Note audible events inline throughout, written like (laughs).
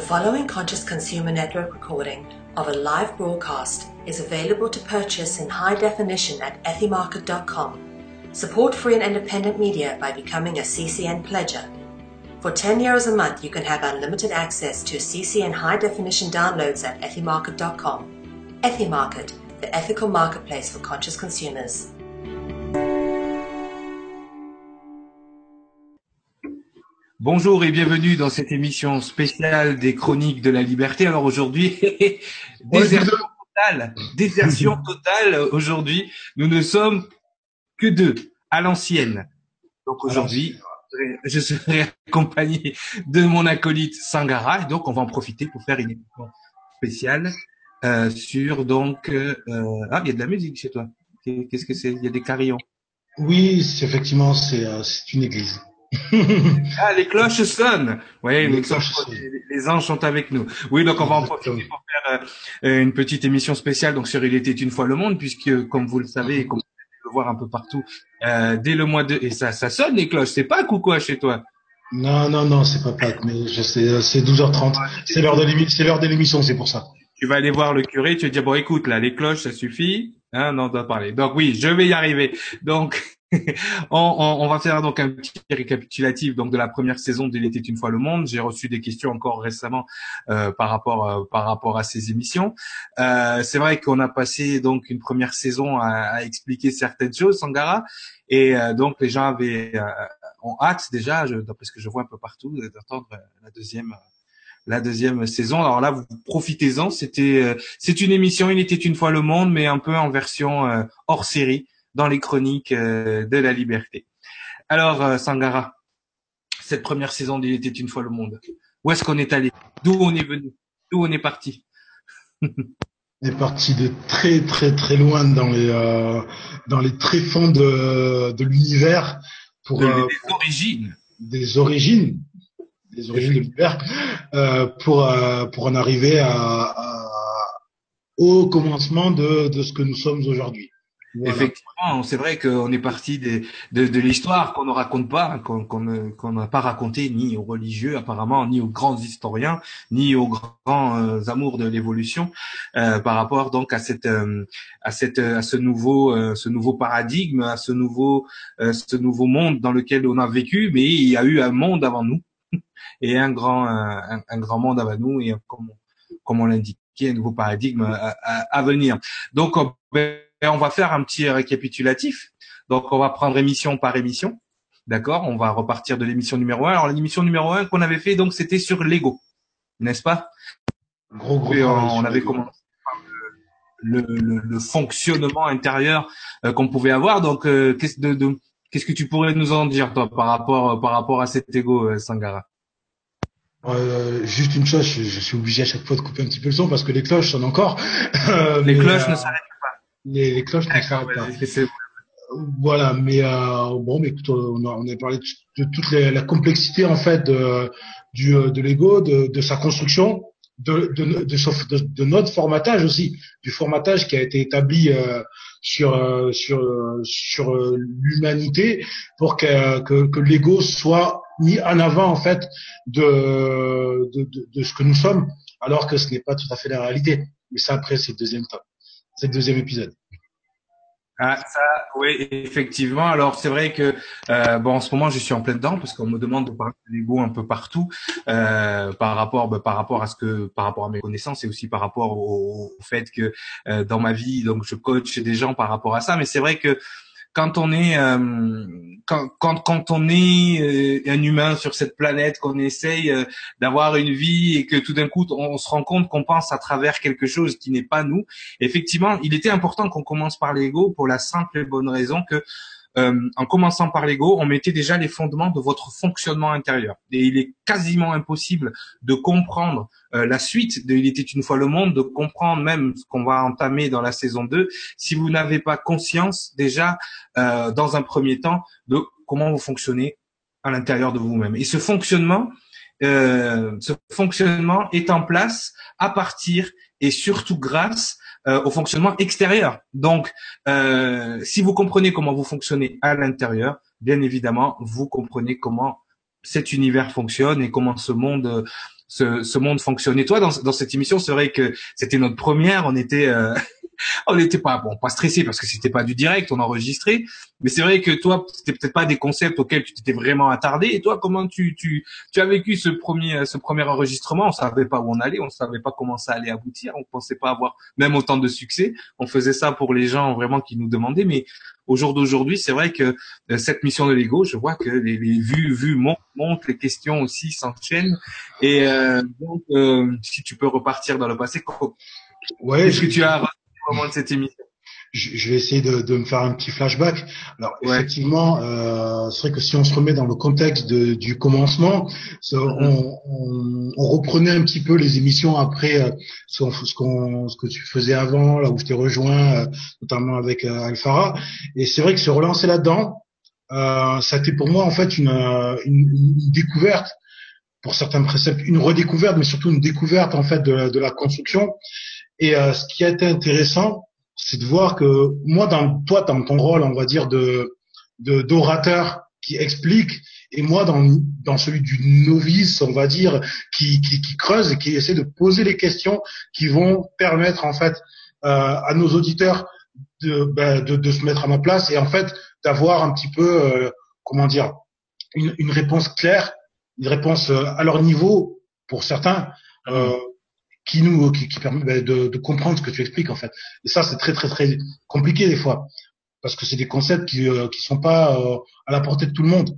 The following Conscious Consumer Network recording of a live broadcast is available to purchase in high definition at ethymarket.com. Support free and independent media by becoming a CCN pledger. For 10 euros a month, you can have unlimited access to CCN high definition downloads at ethymarket.com. Ethymarket, the ethical marketplace for conscious consumers. Bonjour et bienvenue dans cette émission spéciale des Chroniques de la Liberté. Alors aujourd'hui, (laughs) désertion totale, désertion (laughs) totale. Aujourd'hui, nous ne sommes que deux à l'ancienne. Donc aujourd'hui, je serai accompagné de mon acolyte Sangara et donc on va en profiter pour faire une émission spéciale euh, sur donc euh, ah il y a de la musique chez toi. Qu'est-ce que c'est? Il y a des carillons. Oui, effectivement, c'est euh, c'est une église. (laughs) ah, les cloches sonnent. Oui, les, cloches sonnent. les, anges sont avec nous. Oui, donc on va en profiter pour faire euh, une petite émission spéciale donc sur Il était une fois le monde, puisque comme vous le savez, et comme vous pouvez le voir un peu partout, euh, dès le mois de et ça, ça sonne les cloches. C'est pas coucou chez toi? Non, non, non, c'est pas Pâques, mais je sais, c'est 12h30. C'est l'heure de l'émission, c'est l'heure de l'émission, c'est pour ça. Tu vas aller voir le curé, tu vas dire bon, écoute, là, les cloches, ça suffit. Hein, non, on doit parler. Donc oui, je vais y arriver. Donc (laughs) on, on, on, va faire donc un petit récapitulatif donc de la première saison de était une fois le monde. J'ai reçu des questions encore récemment euh, par rapport euh, par rapport à ces émissions. Euh, c'est vrai qu'on a passé donc une première saison à, à expliquer certaines choses, Sangara, et euh, donc les gens avaient euh, ont hâte déjà, d'après ce que je vois un peu partout, d'entendre la deuxième la deuxième saison. Alors là, vous profitez-en. C'était c'est une émission, il était une fois le monde, mais un peu en version hors série dans les chroniques euh, de la liberté. Alors, euh, Sangara, cette première saison d'Il était une fois le monde, où est-ce qu'on est allé? D'où on est venu? D'où on est parti? On est parti de très très très loin dans les euh, dans les tréfonds de, de l'univers pour des origines. des origines. Des origines de l'univers euh, pour pour en arriver à, à, au commencement de de ce que nous sommes aujourd'hui. Effectivement, c'est vrai qu'on est parti de, de, de l'histoire qu'on ne raconte pas, qu'on qu'on n'a pas raconté ni aux religieux apparemment, ni aux grands historiens, ni aux grands euh, amours de l'évolution, euh, par rapport donc à cette euh, à cette à ce nouveau euh, ce nouveau paradigme, à ce nouveau euh, ce nouveau monde dans lequel on a vécu, mais il y a eu un monde avant nous (laughs) et un grand un, grand monde avant nous et comme comme on l'indiquait, un nouveau paradigme à, à, à venir. Donc et on va faire un petit récapitulatif. Donc, on va prendre émission par émission. D'accord? On va repartir de l'émission numéro 1. Alors, l'émission numéro 1 qu'on avait fait, donc, c'était sur Lego. N'est-ce pas? Gros, gros. on, avait commencé par le, le, le, fonctionnement intérieur euh, qu'on pouvait avoir. Donc, euh, qu'est-ce de, de qu'est-ce que tu pourrais nous en dire, toi, par rapport, par rapport à cet ego, euh, Sangara? Euh, juste une chose, je, je, suis obligé à chaque fois de couper un petit peu le son parce que les cloches sonnent encore. (laughs) les cloches ne s'arrêtent les, les cloches ne s'arrêtent pas. Voilà, mais euh, bon, mais écoute, on a, on a parlé de, de toute les, la complexité en fait de, du, de Lego, de, de sa construction, de, de, de, de, notre formatage aussi, du formatage qui a été établi euh, sur euh, sur sur l'humanité pour que, que, que Lego soit mis en avant en fait de, de, de, de ce que nous sommes, alors que ce n'est pas tout à fait la réalité. Mais ça après c'est le deuxième temps deuxième épisode. Ah, ça, oui, effectivement. Alors, c'est vrai que euh, bon, en ce moment, je suis en plein dedans parce qu'on me demande de parler de l'ego un peu partout euh, par rapport, bah, par rapport à ce que, par rapport à mes connaissances et aussi par rapport au, au fait que euh, dans ma vie, donc, je coach des gens par rapport à ça. Mais c'est vrai que quand on est euh, quand, quand, on est euh, un humain sur cette planète, qu'on essaye euh, d'avoir une vie et que tout d'un coup on, se rend compte qu'on pense à travers quelque chose qui n'est pas nous. Effectivement, il était important qu'on commence par l'ego pour la simple et bonne raison que euh, en commençant par l'ego, on mettait déjà les fondements de votre fonctionnement intérieur. Et il est quasiment impossible de comprendre euh, la suite de Il était une fois le monde, de comprendre même ce qu'on va entamer dans la saison 2, si vous n'avez pas conscience déjà, euh, dans un premier temps, de comment vous fonctionnez à l'intérieur de vous-même. Et ce fonctionnement, euh, ce fonctionnement est en place à partir et surtout grâce euh, au fonctionnement extérieur. Donc, euh, si vous comprenez comment vous fonctionnez à l'intérieur, bien évidemment, vous comprenez comment cet univers fonctionne et comment ce monde ce, ce monde fonctionne. Et toi, dans, dans cette émission, c'est vrai que c'était notre première. On était (laughs) on n'était pas bon, pas stressé parce que c'était pas du direct, on enregistrait. Mais c'est vrai que toi, c'était peut-être pas des concepts auxquels tu t'étais vraiment attardé. Et toi, comment tu tu tu as vécu ce premier ce premier enregistrement? On savait pas où on allait, on savait pas comment ça allait aboutir, on pensait pas avoir même autant de succès. On faisait ça pour les gens vraiment qui nous demandaient. Mais au jour d'aujourd'hui, c'est vrai que euh, cette mission de Lego, je vois que les, vues vues montent, les questions aussi s'enchaînent. Et euh, donc, euh, si tu peux repartir dans le passé, ouais, qu'est-ce que tu as de cette émission? Je, vais essayer de, de, me faire un petit flashback. Alors effectivement, euh, c'est vrai que si on se remet dans le contexte de, du commencement, on, on, on, reprenait un petit peu les émissions après euh, ce, qu'on, ce que tu faisais avant, là où je t'ai rejoint, euh, notamment avec euh, Alfara. Et c'est vrai que se relancer là-dedans, euh, ça a été pour moi en fait une, une, une découverte pour certains préceptes, une redécouverte, mais surtout une découverte en fait de, de la construction. Et euh, ce qui a été intéressant, c'est de voir que moi, dans toi, dans ton rôle, on va dire de d'orateur qui explique, et moi dans dans celui du novice, on va dire, qui, qui, qui creuse et qui essaie de poser les questions qui vont permettre en fait euh, à nos auditeurs de, ben, de, de se mettre à ma place et en fait d'avoir un petit peu euh, comment dire une, une réponse claire, une réponse euh, à leur niveau pour certains. Euh, qui nous qui, qui permet ben, de, de, comprendre ce que tu expliques en fait. Et ça c'est très très très compliqué des fois parce que c'est des concepts qui euh, qui sont pas euh, à la portée de tout le monde.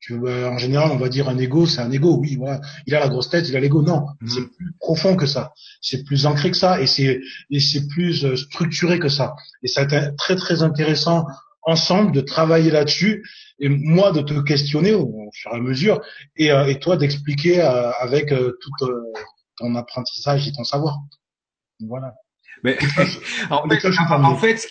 Tu, euh, en général, on va dire un ego, c'est un ego. Oui, voilà, il a la grosse tête, il a l'ego. Non, mmh. c'est plus profond que ça. C'est plus ancré que ça et c'est et c'est plus euh, structuré que ça. Et ça a été très très intéressant ensemble de travailler là-dessus et moi de te questionner au, fur et à mesure et, et toi d'expliquer avec toute ton apprentissage et ton savoir. Voilà. Mais (laughs) (laughs) en, fait, ce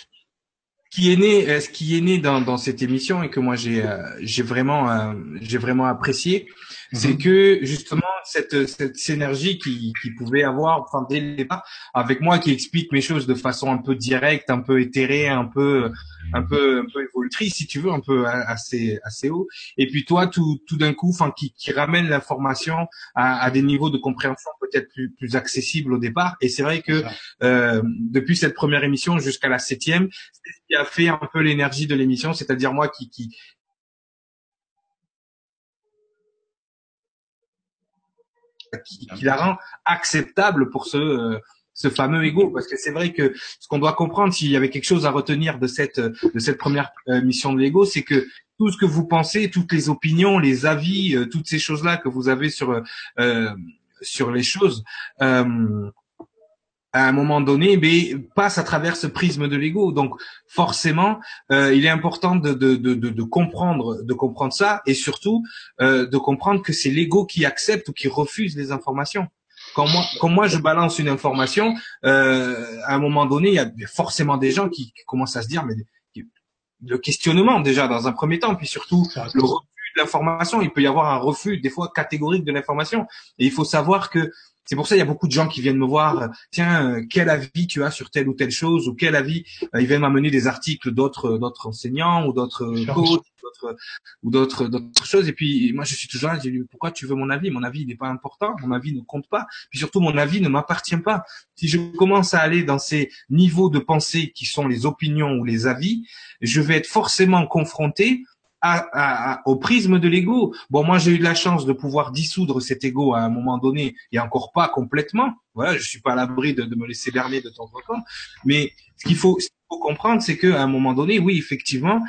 qui est né, euh, ce qui est né dans, dans cette émission et que moi j'ai euh, j'ai vraiment euh, j'ai vraiment apprécié, c'est mhm. que justement cette cette synergie qui qui pouvait avoir enfin dès le départ avec moi qui explique mes choses de façon un peu directe, un peu éthérée, un peu un peu un peu évolutrice si tu veux, un peu assez assez haut. Et puis toi tout tout d'un coup, enfin qui qui ramène l'information à, à des niveaux de compréhension peut-être plus plus accessibles au départ. Et c'est vrai que euh, depuis cette première émission jusqu'à la septième, c'est ce qui a fait un peu l'énergie de l'émission, c'est-à-dire moi qui qui qui, qui, la rend acceptable pour ce euh, ce fameux ego. Parce que c'est vrai que ce qu'on doit comprendre s'il y avait quelque chose à retenir de cette de cette première euh, mission de l'ego c'est que tout ce que vous pensez toutes les opinions les avis euh, toutes ces choses là que vous avez sur euh, sur les choses euh, à un moment donné, mais passe à travers ce prisme de l'ego. Donc forcément, euh, il est important de, de, de, de, comprendre, de comprendre ça, et surtout euh, de comprendre que c'est l'ego qui accepte ou qui refuse les informations. Quand moi, quand moi je balance une information, euh, à un moment donné, il y a forcément des gens qui, commencent à se dire, mais le questionnement déjà dans un premier temps, puis surtout le refus de l'information. Il peut y avoir un refus des fois catégorique de l'information, et il faut savoir que c'est pour ça il y a beaucoup de gens qui viennent me voir. Euh, tiens, euh, quel avis tu as sur telle ou telle chose ou quel avis euh, Ils viennent m'amener des articles d'autres d'autres enseignants ou d'autres coachs ou d'autres d'autres choses. Et puis moi je suis toujours là. Je dis pourquoi tu veux mon avis? Mon avis il n'est pas important. Mon avis ne compte pas. Puis surtout mon avis ne m'appartient pas. Si je commence à aller dans ces niveaux de pensée qui sont les opinions ou les avis, je vais être forcément confronté à, au prisme de l'ego. Bon, moi j'ai eu de la chance de pouvoir dissoudre cet ego à un moment donné, et encore pas complètement. Voilà, je suis pas à l'abri de, de, me laisser berner de temps en temps. Mais ce qu'il faut, faut, comprendre, c'est qu'à un moment donné, oui, effectivement,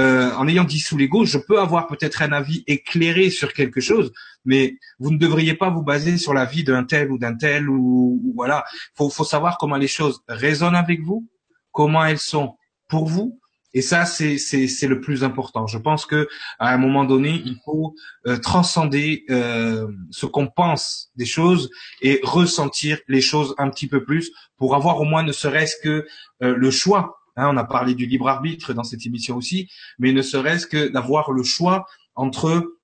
euh, en ayant dissous l'ego, je peux avoir peut-être un avis éclairé sur quelque chose, mais vous ne devriez pas vous baser sur la vie d'un tel ou d'un tel ou, ou, voilà. Faut, faut savoir comment les choses résonnent avec vous, comment elles sont pour vous et ça, c'est c'est le plus important. Je pense que à un moment donné, il faut euh, transcender euh, ce qu'on pense des choses et ressentir les choses un petit peu plus pour avoir au moins ne serait-ce que euh, le choix. Hein, on a parlé du libre arbitre dans cette émission aussi, mais ne serait-ce que d'avoir le choix entre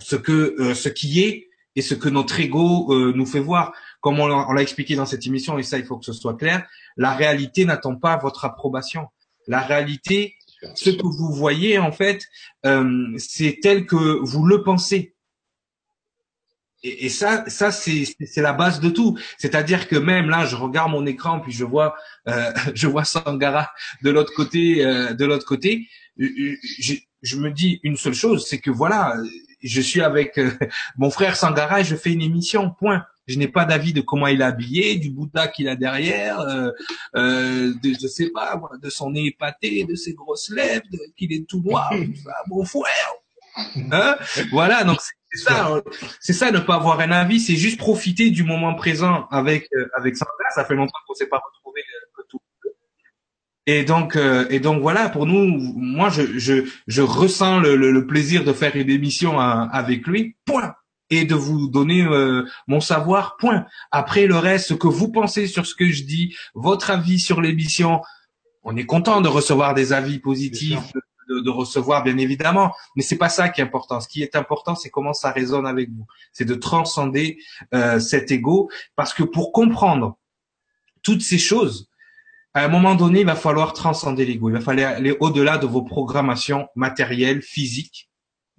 ce que ce qui est et ce que notre ego nous fait voir. Comme on l'a expliqué dans cette émission, et ça, il faut que ce soit clair, la réalité n'attend pas votre approbation. La réalité, ce que vous voyez en fait, euh, c'est tel que vous le pensez. et, ça, ça c'est la base de tout. C'est-à-dire que même là, je regarde mon écran puis je vois euh, (laughs) je vois Sangara de l'autre côté euh, de l'autre côté. Je, je, me dis une seule chose, c'est que voilà, je suis avec (laughs) mon frère Sangara et je fais une émission. Point. Je n'ai pas d'avis de comment il est habillé, du Bouddha qu'il a derrière, euh, euh, de, je sais pas, de son nez épaté, de ses grosses lèvres, qu'il est tout noir, (laughs) mon frère. Hein? Voilà, donc c'est ça, c'est ça, ne pas avoir un avis, c'est juste profiter du moment présent avec euh, avec Sandra. Ça fait longtemps qu'on s'est pas retrouvé euh, tout. Et donc euh, et donc voilà, pour nous, moi je je je ressens le, le, plaisir de faire une émission avec lui. Point. Et de vous donner mon savoir. Point. Après le reste, ce que vous pensez sur ce que je dis, votre avis sur l'émission, on est content de recevoir des avis positifs de, recevoir, bien évidemment. Mais c'est pas ça qui est important. Ce qui est important, c'est comment ça résonne avec vous. C'est de transcender euh, cet ego, parce que pour comprendre toutes ces choses, à un moment donné, il va falloir transcender l'ego. Il va falloir aller au-delà de vos programmations matérielles, physiques,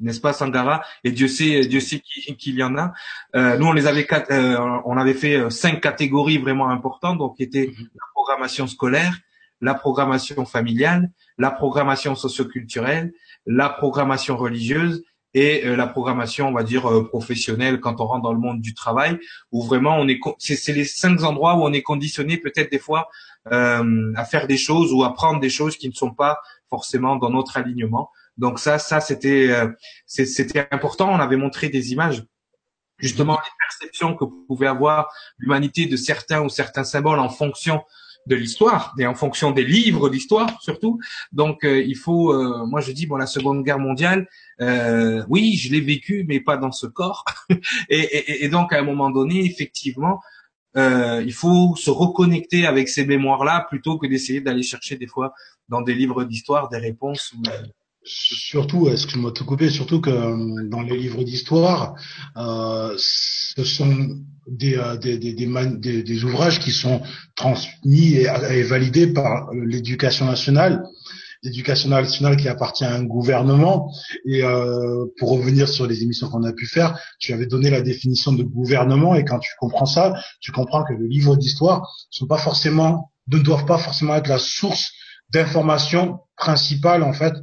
n'est-ce pas, Sangara? Et Dieu sait, Dieu sait qu'il y en a. Euh, nous, on les avait, euh, on avait fait cinq catégories vraiment importantes, donc qui étaient mhm. la programmation scolaire, la programmation familiale, la programmation socioculturelle, la programmation religieuse et euh, la programmation, on va dire, euh, professionnelle quand on rentre dans le monde du travail, où vraiment on est, c'est les cinq endroits où on est conditionné peut-être des fois euh, à faire des choses ou à prendre des choses qui ne sont pas forcément dans notre alignement. Donc ça, ça c'était, c'était important. On avait montré des images justement les perceptions que pouvait avoir l'humanité de certains ou certains symboles en fonction de l'histoire et en fonction des livres d'histoire surtout. Donc euh, il faut, euh, moi je dis bon la Seconde Guerre mondiale, euh, oui je l'ai vécu mais pas dans ce corps. (laughs) et, et, donc à un moment donné effectivement il faut se reconnecter avec ces mémoires là plutôt que d'essayer d'aller chercher des fois dans des livres d'histoire des réponses. Surtout, excuse-moi de te couper, surtout que euh, dans les livres d'histoire, euh, ce sont des, euh, des, des, des, des, ouvrages qui sont transmis et, et validés par l'éducation nationale, l'éducation nationale qui appartient à un gouvernement. Et euh, pour revenir sur les émissions qu'on a pu faire, tu avais donné la définition de gouvernement, et quand tu comprends ça, tu comprends que les livres d'histoire sont pas forcément, ne doivent pas forcément être la source d'information principale en fait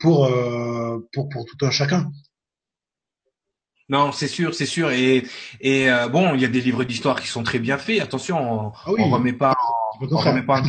pour, euh, pour, pour tout un chacun. Non, c'est sûr, c'est sûr. Et, et euh, bon, il y a des livres d'histoire qui sont très bien faits. Attention, on, ah on remet pas, on remet pas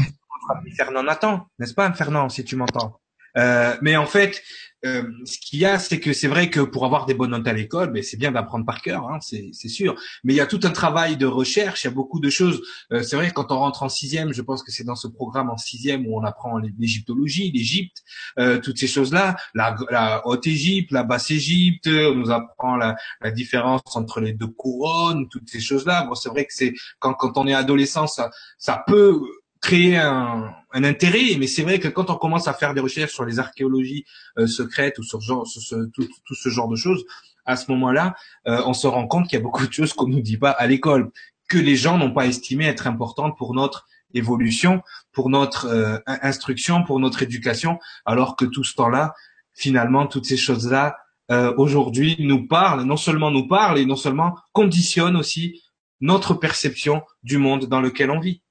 Fernand Nathan, n'est-ce pas, Fernand, si tu m'entends? Euh, mais en fait, euh, ce qu'il y a, c'est que c'est vrai que pour avoir des bonnes notes à l'école, mais c'est bien d'apprendre par cœur, hein, c'est sûr. Mais il y a tout un travail de recherche, il y a beaucoup de choses. Euh, c'est vrai que quand on rentre en sixième, je pense que c'est dans ce programme en sixième où on apprend l'égyptologie, l'Égypte, euh, toutes ces choses-là, la, la haute Égypte, la basse Égypte, on nous apprend la, la différence entre les deux couronnes, toutes ces choses-là. Bon, c'est vrai que c'est quand, quand on est adolescent, ça, ça peut créer un, un intérêt, mais c'est vrai que quand on commence à faire des recherches sur les archéologies euh, secrètes ou sur, ce, tout, tout, ce genre de choses, à ce moment-là, euh, on se rend compte qu'il y a beaucoup de choses qu'on nous dit pas à l'école, que les gens n'ont pas estimé être importantes pour notre évolution, pour notre euh, instruction, pour notre éducation, alors que tout ce temps-là, finalement, toutes ces choses-là, aujourd'hui, nous parlent, non seulement nous parlent, et non seulement conditionnent aussi notre perception du monde dans lequel on vit.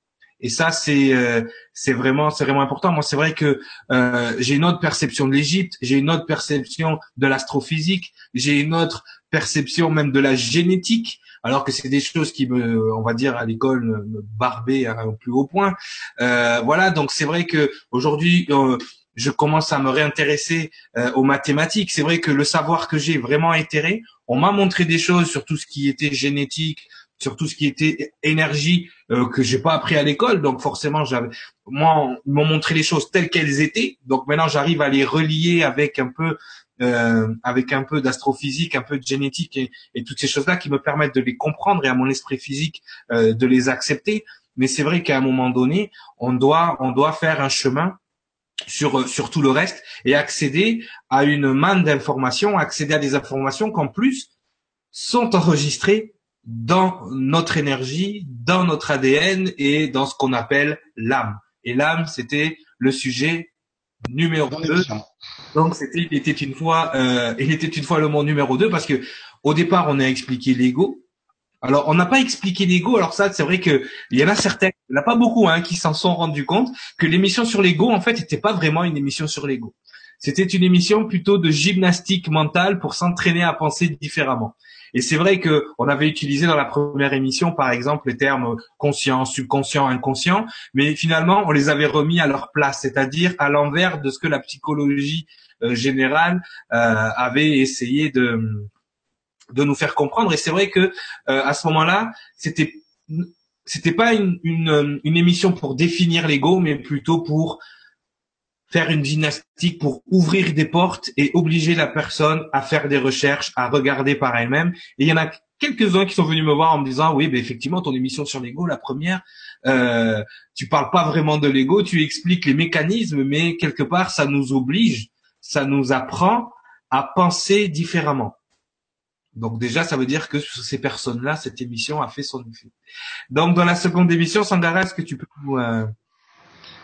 Et ça, c'est euh, c'est vraiment c'est vraiment important. Moi, c'est vrai que euh, j'ai une autre perception de l'Égypte, j'ai une autre perception de l'astrophysique, j'ai une autre perception même de la génétique, alors que c'est des choses qui me, on va dire, à l'école me barbaient un plus haut point. Euh, voilà, donc c'est vrai que aujourd'hui. Euh, je commence à me réintéresser euh, aux mathématiques. C'est vrai que le savoir que j'ai vraiment éthéré, on m'a montré des choses sur tout ce qui était génétique, sur tout ce qui était énergie euh, que j'ai pas appris à l'école. Donc forcément, j'avais moi ils m'ont montré les choses telles qu'elles étaient. Donc maintenant, j'arrive à les relier avec un peu euh, avec un peu d'astrophysique, un peu de génétique et, toutes ces choses-là qui me permettent de les comprendre et à mon esprit physique euh, de les accepter. Mais c'est vrai qu'à un moment donné, on doit on doit faire un chemin sur sur tout le reste et accéder à une manne d'informations, accéder à des informations qu'en plus sont enregistrées dans notre énergie, dans notre ADN et dans ce qu'on appelle l'âme. Et l'âme, c'était le sujet numéro 2. Donc c'était il était une fois euh, il était une fois le mot numéro 2 parce que au départ on a expliqué l'ego, Alors, on n'a pas expliqué l'ego. Alors ça, c'est vrai que il y en a certains, il n'y en a pas beaucoup, hein, qui s'en sont rendus compte que l'émission sur l'ego, en fait, n'était pas vraiment une émission sur l'ego. C'était une émission plutôt de gymnastique mentale pour s'entraîner à penser différemment. Et c'est vrai que on avait utilisé dans la première émission, par exemple, les termes conscient, subconscient, inconscient, mais finalement, on les avait remis à leur place, c'est-à-dire à, l'envers de ce que la psychologie euh, générale euh, avait essayé de de nous faire comprendre. Et c'est vrai que euh, à ce moment-là, c'était c'était pas une, une, une émission pour définir l'ego, mais plutôt pour faire une gymnastique pour ouvrir des portes et obliger la personne à faire des recherches, à regarder par elle-même. Et il y en a quelques-uns qui sont venus me voir en me disant oui, ben effectivement, ton émission sur l'ego, la première, euh, tu parles pas vraiment de l'ego, tu expliques les mécanismes, mais quelque part, ça nous oblige, ça nous apprend à penser différemment. Donc déjà, ça veut dire que sur ces personnes-là, cette émission a fait son effet. Donc dans la seconde émission, Sangara, est-ce que tu peux nous, euh,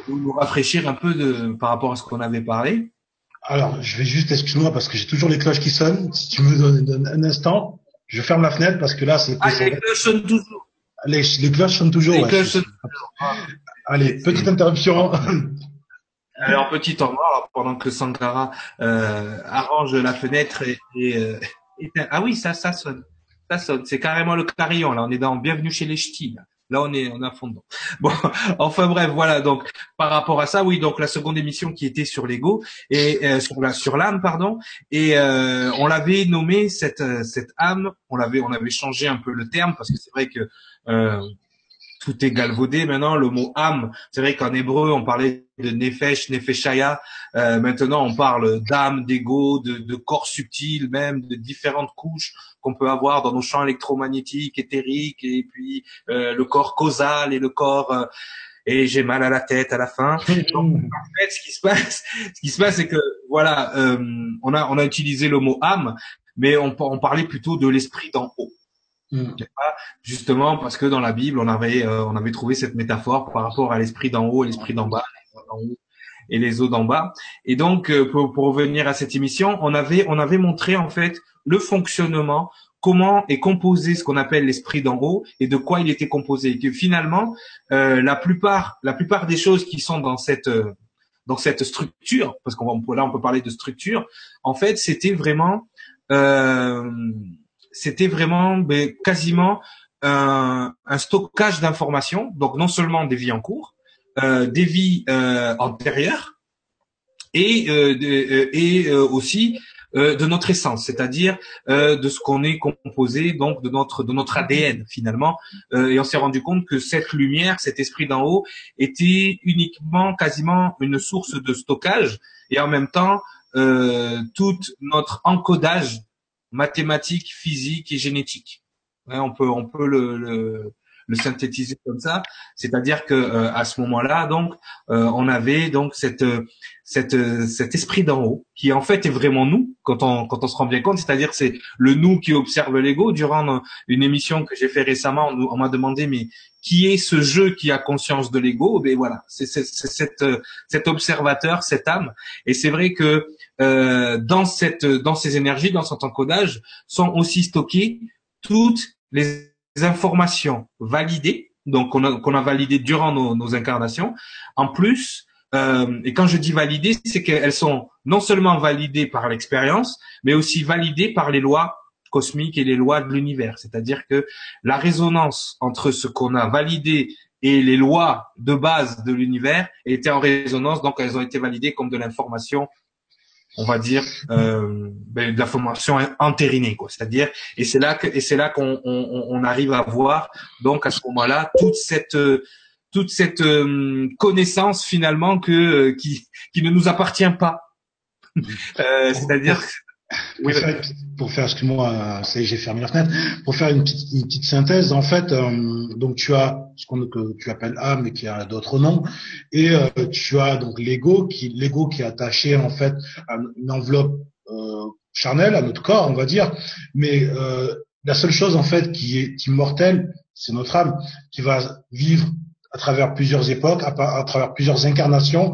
nous rafraîchir un peu de, par rapport à ce qu'on avait parlé Alors, je vais juste, excuse-moi, parce que j'ai toujours les cloches qui sonnent. Si tu me donnes un instant, je ferme la fenêtre parce que là, c'est... Ah, les cloches sonnent toujours. Les, les cloches sonnent toujours. Les cloches sonnent toujours. Allez, petite interruption. (laughs) Alors, petit temps mort, pendant que Sankara euh, arrange la fenêtre et... et, euh, ah oui, ça, ça sonne. Ça sonne. C'est carrément le carillon. Là, on est dans Bienvenue chez les Ch'tis. Là, on est, on a fond dedans. (laughs) Bon, enfin bref, voilà. Donc, par rapport à ça, oui. Donc, la seconde émission qui était sur l'ego et euh, sur sur l'âme, pardon. Et euh, on l'avait nommé cette euh, cette âme. On l'avait, on avait changé un peu le terme parce que c'est vrai que tout est galvaudé maintenant. Le mot âme, c'est vrai qu'en hébreu, on parlait de nefesh, nefeshaya. Euh, maintenant, on parle d'âme, d'ego, de, de, corps subtil, même de différentes couches qu'on peut avoir dans nos champs électromagnétiques, éthériques, et puis euh, le corps causal et le corps. Euh, et j'ai mal à la tête à la fin. (laughs) Donc, en fait, ce qui se passe, (laughs) ce qui se passe, c'est que voilà, euh, on a on a utilisé le mot âme, mais on, on parlait plutôt de l'esprit d'en haut. Mm. Justement parce que dans la Bible, on avait euh, on avait trouvé cette métaphore par rapport à l'esprit d'en haut et l'esprit d'en bas, et les eaux d'en bas. Et donc euh, pour, pour revenir à cette émission, on avait on avait montré en fait le fonctionnement, comment est composé ce qu'on appelle l'esprit d'en haut et de quoi il était composé. Et que finalement, euh, la plupart la plupart des choses qui sont dans cette dans cette structure, parce qu'on là on peut parler de structure, en fait c'était vraiment euh, c'était vraiment ben, quasiment un, stockage d'informations, donc non seulement des vies en cours, euh, des vies euh, antérieures, et, euh, euh et aussi de notre essence, c'est-à-dire de ce qu'on est composé, donc de notre de notre ADN finalement. et on s'est rendu compte que cette lumière, cet esprit d'en haut, était uniquement, quasiment une source de stockage, et en même temps tout notre encodage mathématiques, physique et génétique. on peut on peut le, le, le synthétiser comme ça, c'est-à-dire que euh, à ce moment-là, donc, euh, on avait donc cette cette cet esprit d'en haut qui en fait est vraiment nous quand on quand on se rend bien compte, c'est-à-dire c'est le nous qui observe l'ego. Durant une émission que j'ai fait récemment, on, on m'a demandé mais qui est ce jeu qui a conscience de l'ego Ben voilà, c'est cet cet observateur, cette âme. Et c'est vrai que euh, dans cette dans ces énergies, dans cet encodage, sont aussi stockées toutes les informations validées, donc qu'on a, qu'on a validées durant nos, nos, incarnations. En plus, euh, et quand je dis validées, c'est qu'elles sont non seulement validées par l'expérience, mais aussi validées par les lois cosmiques et les lois de l'univers. C'est-à-dire que la résonance entre ce qu'on a validé et les lois de base de l'univers étaient en résonance, donc elles ont été validées comme de l'information on va dire euh, ben, de la formation entérinée quoi c'est-à-dire et c'est là que et c'est là qu'on on, on, arrive à voir donc à ce moment-là toute cette toute cette euh, connaissance finalement que euh, qui qui ne nous appartient pas euh, c'est-à-dire oui, pour, faire, pour faire, excuse-moi, ça j'ai fermé la fenêtre. Pour faire une petite, une petite synthèse, en fait, euh, donc tu as ce qu'on que tu appelles âme, mais qui a d'autres noms, et euh, tu as donc l'ego, qui l'ego qui est attaché en fait à une enveloppe euh, charnelle, à notre corps, on va dire. Mais euh, la seule chose en fait qui est immortelle, c'est notre âme, qui va vivre à travers plusieurs époques, à, à travers plusieurs incarnations,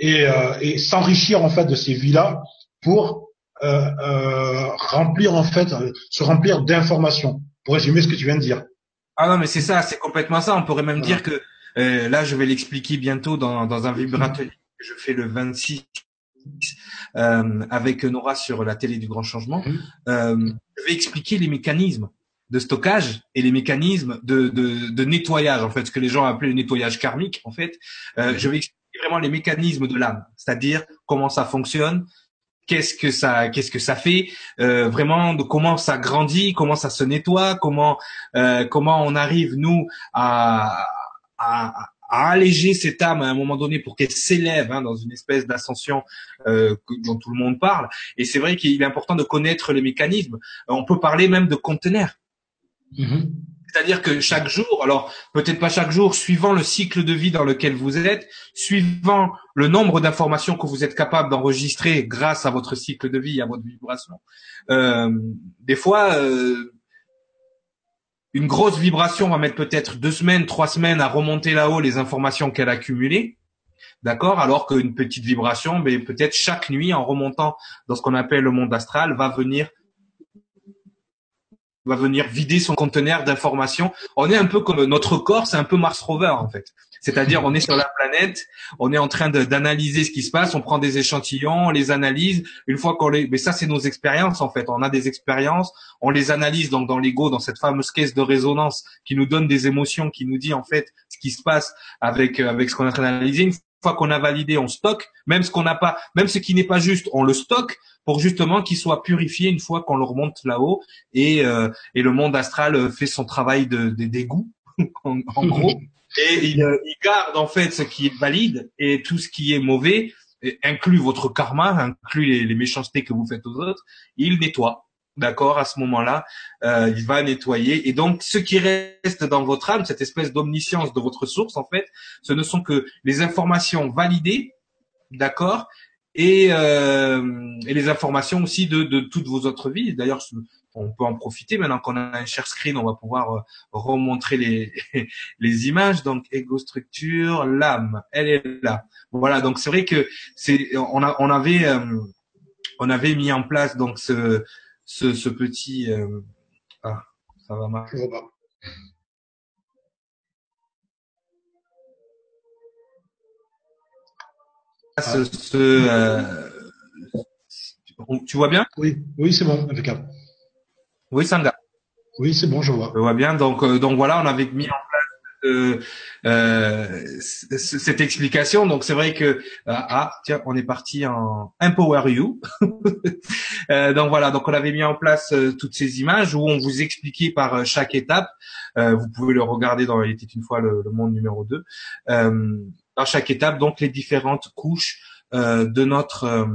et, et s'enrichir en fait de ces vies-là pour euh, euh, remplir en fait, euh, se remplir d'informations pour résumer ce que tu viens de dire. Ah non, mais c'est ça, c'est complètement ça. On pourrait même dire que euh, là, je vais l'expliquer bientôt dans, dans un vibrateur que je fais le 26 euh, avec Nora sur la télé du Grand Changement. Mhm. Euh, je vais expliquer les mécanismes de stockage et les mécanismes de, de, de, nettoyage, en fait, ce que les gens appellent le nettoyage karmique, en fait. Euh, je vais expliquer vraiment les mécanismes de l'âme, c'est-à-dire comment ça fonctionne, qu'est-ce que ça qu'est-ce que ça fait euh, vraiment de comment ça grandit comment ça se nettoie comment euh, comment on arrive nous à, à, à alléger cette âme à un moment donné pour qu'elle s'élève hein, dans une espèce d'ascension euh, dont tout le monde parle. Et c'est vrai qu'il est important de connaître les mécanismes. On peut parler même de conteneurs. Mm-hmm. C'est-à-dire que chaque jour, alors peut-être pas chaque jour, suivant le cycle de vie dans lequel vous êtes, suivant le nombre d'informations que vous êtes capable d'enregistrer grâce à votre cycle de vie, à votre vibration, euh, des fois, euh, une grosse vibration va mettre peut-être deux semaines, trois semaines à remonter là-haut les informations qu'elle a accumulées. D'accord Alors qu'une petite vibration, mais peut-être chaque nuit, en remontant dans ce qu'on appelle le monde astral, va venir va venir vider son conteneur d'informations. On est un peu comme notre corps, c'est un peu Mars Rover en fait. C'est-à-dire, on est sur la planète, on est en train d'analyser ce qui se passe, on prend des échantillons, on les analyse. Une fois qu'on les, mais ça, c'est nos expériences en fait. On a des expériences, on les analyse donc dans l'ego, dans cette fameuse caisse de résonance qui nous donne des émotions, qui nous dit en fait ce qui se passe avec euh, avec ce qu'on est en train d'analyser. Fois qu'on a validé, on stocke. Même ce qu'on n'a pas, même ce qui n'est pas juste, on le stocke pour justement qu'il soit purifié une fois qu'on le remonte là-haut et, euh, et le monde astral fait son travail de, de dégoût (laughs) en, (laughs) gros et il, il, garde en fait ce qui est valide et tout ce qui est mauvais inclut votre karma, inclut les, les méchancetés que vous faites aux autres, il nettoie. D'accord, à ce moment-là, euh, il va nettoyer. Et donc, ce qui reste dans votre âme, cette espèce d'omniscience de votre source, en fait, ce ne sont que les informations validées, d'accord, et, euh, et les informations aussi de, de toutes vos autres vies. D'ailleurs, on peut en profiter maintenant qu'on a un share screen, on va pouvoir euh, remontrer les, (laughs) images. Donc, ego structure, l'âme, elle est là. Voilà. Donc, c'est vrai que c'est, on avait, euh, on avait mis en place donc ce, ce, ce petit, euh, ah, ça va marcher. ce, ce euh, tu vois bien? Oui, oui, c'est bon, impeccable. Oui, Sanga. Oui, c'est bon, je vois. Je vois bien. Donc, euh, donc voilà, on avait mis en euh, euh cette explication. Donc c'est vrai que ah tiens, on est parti en Empower You. (laughs) donc voilà, donc on avait mis en place toutes ces images où on vous expliquait par chaque étape. vous pouvez le regarder dans Il était une fois le, monde numéro 2 dans chaque étape donc les différentes couches euh, de notre euh,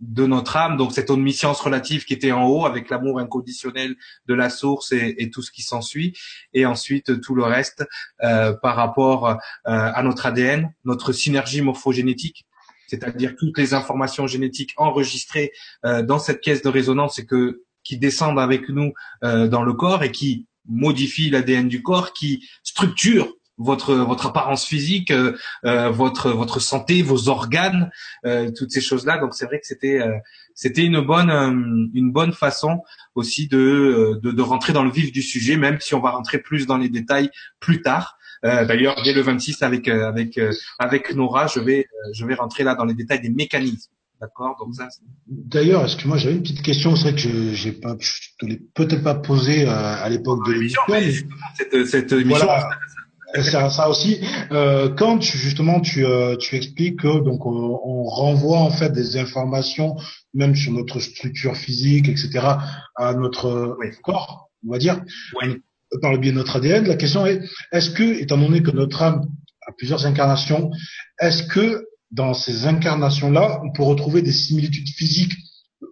de notre âme, donc cette omniscience relative qui était en haut avec l'amour inconditionnel de la source et, tout ce qui s'ensuit, et ensuite tout le reste euh, par rapport euh, à notre ADN, notre synergie morphogénétique, c'est-à-dire toutes les informations génétiques enregistrées euh, dans cette caisse de résonance et que qui descendent avec nous euh, dans le corps et qui modifient l'ADN du corps, qui structurent votre votre apparence physique, euh, euh, votre votre santé, vos organes, euh, toutes ces choses-là. Donc c'est vrai que c'était c'était une bonne une bonne façon aussi de, de, de rentrer dans le vif du sujet, même si on va rentrer plus dans les détails plus tard. D'ailleurs, dès le 26 avec avec avec Nora, je vais je vais rentrer là dans les détails des mécanismes. D'accord? Donc ça. D'ailleurs, est-ce que moi j'avais une petite question, c'est vrai que je j'ai pas, je te l'ai peut-être pas posée à l'époque de l'émission. Cette, cette émission, ça aussi. Euh, quand tu, justement tu, euh, tu expliques que donc on, on, renvoie en fait des informations même sur notre structure physique, etc. à notre corps, on va dire, par le biais de notre ADN. La question est est-ce que, étant donné que notre âme a plusieurs incarnations, est-ce que dans ces incarnations-là, on peut retrouver des similitudes physiques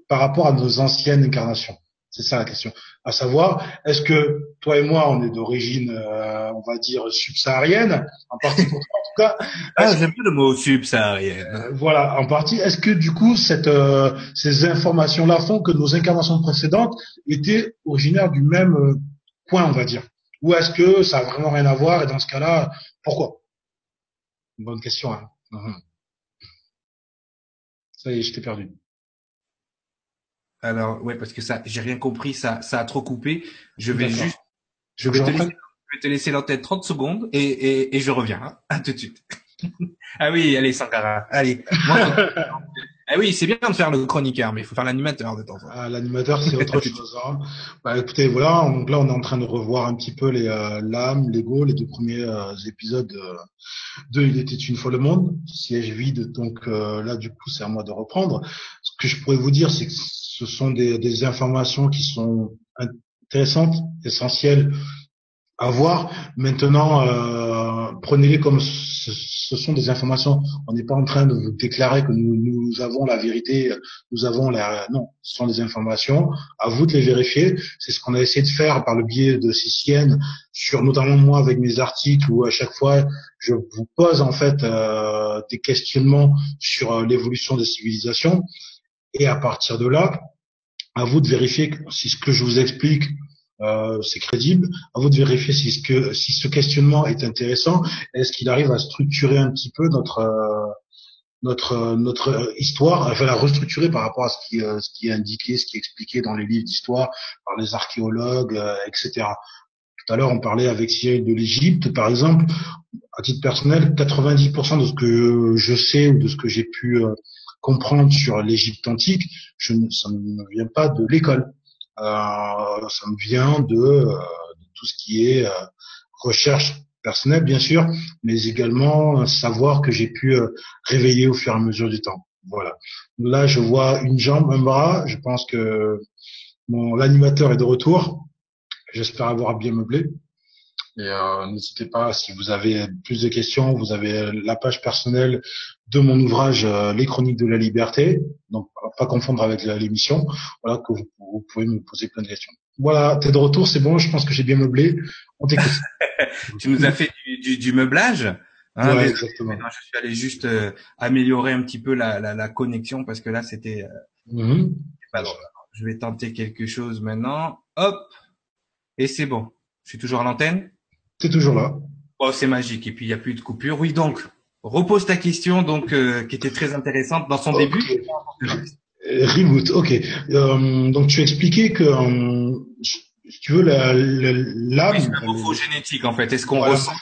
par rapport à nos anciennes incarnations? C'est ça la question. À savoir, est-ce que toi et moi, on est d'origine, euh, on va dire, subsaharienne, en partie pour toi en tout cas. Ah, j'aime plus le mot subsaharienne. Euh, voilà, en partie. Est-ce que du coup, cette, euh, ces informations-là font que nos incarnations précédentes étaient originaires du même point, on va dire? Ou est-ce que ça a vraiment rien à voir? Et dans ce cas-là, pourquoi? Une bonne question. Hein. Mhm. Ça y est, je t'ai perdu. Alors, ouais, parce que ça, j'ai rien compris, ça, ça a trop coupé. Je vais juste, je vais, te laisser, je vais te laisser l'antenne 30 secondes et, et, et je reviens. Hein. À tout de suite. (laughs) ah oui, allez, Sankara. Allez. Ah oui, c'est bien de faire le chroniqueur, mais il faut faire l'animateur de temps en temps. Ah, l'animateur, c'est (laughs) autre chose. Hein. Bah, écoutez, voilà, donc là, on est en train de revoir un petit peu les euh, l'âme, l'ego, les deux premiers euh, épisodes de, Il était une fois le monde, siège vide. Donc euh, là, du coup, c'est à moi de reprendre. Ce que je pourrais vous dire, c'est que ce sont des, des informations qui sont intéressantes, essentielles à voir. Maintenant, euh, prenez-les comme ce, ce, sont des informations. On n'est pas en train de vous déclarer que nous, nous, avons la vérité, nous avons la... Non, ce sont des informations. À vous de les vérifier. C'est ce qu'on a essayé de faire par le biais de CCN, sur notamment moi avec mes articles, où à chaque fois je vous pose en fait euh, des questionnements sur euh, l'évolution des civilisations. Et à partir de là, à vous de vérifier si ce que je vous explique euh, c'est crédible. À vous de vérifier si ce, que, si ce questionnement est intéressant. Est-ce qu'il arrive à structurer un petit peu notre euh, notre notre histoire, enfin la restructurer par rapport à ce qui euh, ce qui est indiqué, ce qui est expliqué dans les livres d'histoire par les archéologues, etc. Tout à l'heure, on parlait avec Cyril de l'Égypte, par exemple. À titre personnel, 90% de ce que je sais ou de ce que j'ai pu comprendre sur l'Égypte antique, je, ça ne vient pas de l'école. Euh, ça me vient de, euh, tout ce qui est euh, recherche personnelle, bien sûr, mais également un savoir que j'ai pu réveiller au fur et à mesure du temps. Voilà. Là, je vois une jambe, un bras. Je pense que mon l'animateur est de retour. J'espère avoir bien meublé. Et euh, n'hésitez pas, si vous avez plus de questions, vous avez la page personnelle de mon ouvrage euh, Les Chroniques de la Liberté, donc pas confondre avec l'émission, voilà que vous, pouvez me poser plein de questions. Voilà, t'es de retour, c'est bon, je pense que j'ai bien meublé. On t'écoute. (laughs) tu nous as fait du, du, meublage hein, ouais, exactement. je suis allé juste euh, améliorer un petit peu la, la, la connexion parce que là c'était. Mm Je vais tenter quelque chose maintenant. Hop, et c'est bon. Je suis toujours à l'antenne. C'est toujours là. Oh, c'est magique. Et puis, il n'y a plus de coupure. Oui, donc, repose ta question, donc, euh, qui était très intéressante dans son début. Euh, reboot, ok. Euh, donc, tu expliquais que, si tu veux, la, la, l'âme... Oui, la morphogénétique, en fait. Est-ce qu'on ressent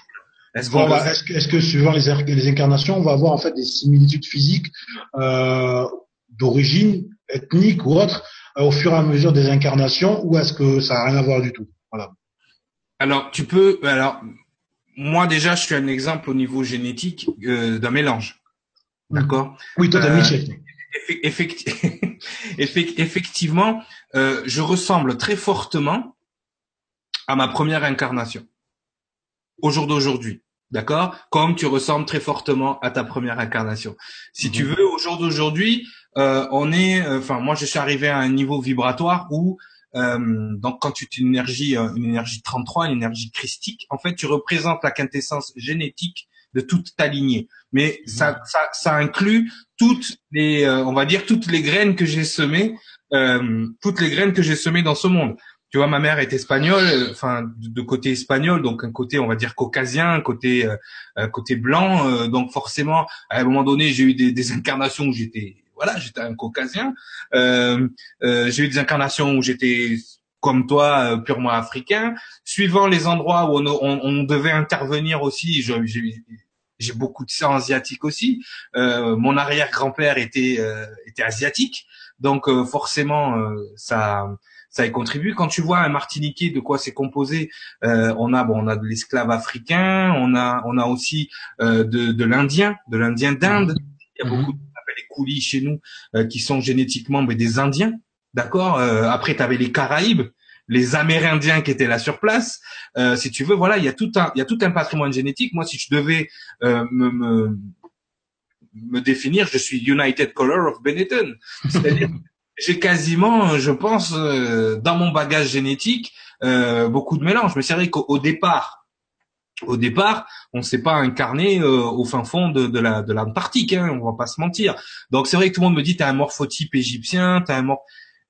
est-ce, que, suivant les, les, incarnations, on va avoir en fait des similitudes physiques euh, d'origine ethnique ou autre au fur et à mesure des incarnations, ou est-ce que ça n'a rien à voir du tout? Alors, tu peux. Alors, moi déjà, je suis un exemple au niveau génétique euh, d'un mélange. D'accord? Oui, toi, t'as euh, (laughs) effectivement, euh, je ressemble très fortement à ma première incarnation au jour d'aujourd'hui. D'accord? Comme tu ressembles très fortement à ta première incarnation. Si tu mhm. veux, au jour d'aujourd'hui, euh, on est, enfin, moi, je suis arrivé à un niveau vibratoire où donc quand tu une énergie, euh, une énergie 33, une énergie christique, en fait, tu représentes la quintessence génétique de toute ta lignée. Mais mmh. ça, ça, ça, inclut toutes les, euh, on va dire toutes les graines que j'ai semées, euh, toutes les graines que j'ai semées dans ce monde. Tu vois, ma mère est espagnole, enfin de côté espagnol, donc un côté, on va dire caucasien, un côté, euh, côté blanc. donc forcément, à un moment donné, j'ai eu des, des (laughs) incarnations où j'étais voilà, j'étais un caucasien. Euh, euh, j'ai eu des incarnations où j'étais comme toi, euh, purement africain. Suivant les endroits où on, devait intervenir aussi, j'ai beaucoup de sang asiatique aussi. mon arrière-grand-père était était asiatique, donc forcément ça ça y contribue. Quand tu vois un Martiniquais, de quoi c'est composé On a bon, on a de l'esclave africain, on a on a aussi de, de l'Indien, de l'Indien d'Inde. Il y a beaucoup de les coulis chez nous, euh, qui sont génétiquement des Indiens, d'accord. Euh, après, tu avais les Caraïbes, les Amérindiens qui étaient là sur place. Euh, si tu veux, voilà, il y a tout un, il y a tout un patrimoine génétique. Moi, si je devais me, me, me définir, je suis United Color of Benetton. C'est-à-dire, j'ai quasiment, je pense, dans mon bagage génétique, beaucoup de mélange. Mais c'est vrai qu'au départ, au départ, on ne s'est pas incarné euh, au fin fond de, de la de l'Antarctique, hein, on va pas se mentir. Donc c'est vrai que tout le monde me dit t'as un morphotype égyptien, t'as un morph...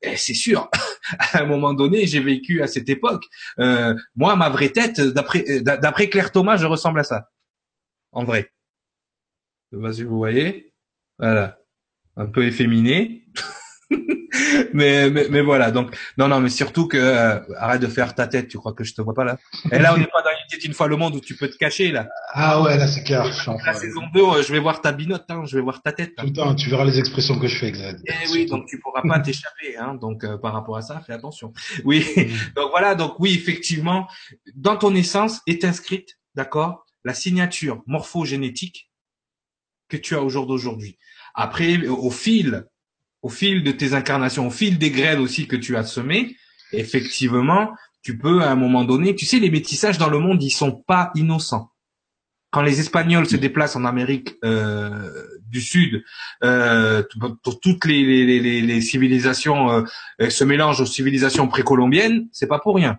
Eh, c'est sûr. (laughs) à un moment donné, j'ai vécu à cette époque. Euh, moi, ma vraie tête, d'après euh, d'après Claire Thomas, je ressemble à ça. En vrai. Vas-y, vous voyez. Voilà. Un peu efféminé. (laughs) mais, mais, mais voilà donc non non mais surtout que euh, arrête de faire ta tête tu crois que je te vois pas là? Et là on n'est pas dans une une fois le monde où tu peux te cacher là. Ah ouais là c'est clair la saison 2 euh, je vais voir ta binote hein, je vais voir ta tête tout le temps tu verras les expressions que je fais exact et eh oui donc tu pourras pas (laughs) t'échapper hein donc euh, par rapport à ça fais attention. Oui mm. (laughs) donc voilà donc oui effectivement dans ton essence est inscrite d'accord la signature morphogénétique que tu as au jour d'aujourd'hui. Après au fil au fil de tes incarnations, au fil des graines aussi que tu as semées, effectivement, tu peux à un moment donné, tu sais, les métissages dans le monde, ils sont pas innocents. Quand les Espagnols se déplacent en Amérique euh, du Sud, euh, toutes les, civilisations euh, se mélangent aux civilisations précolombiennes, c'est pas pour rien.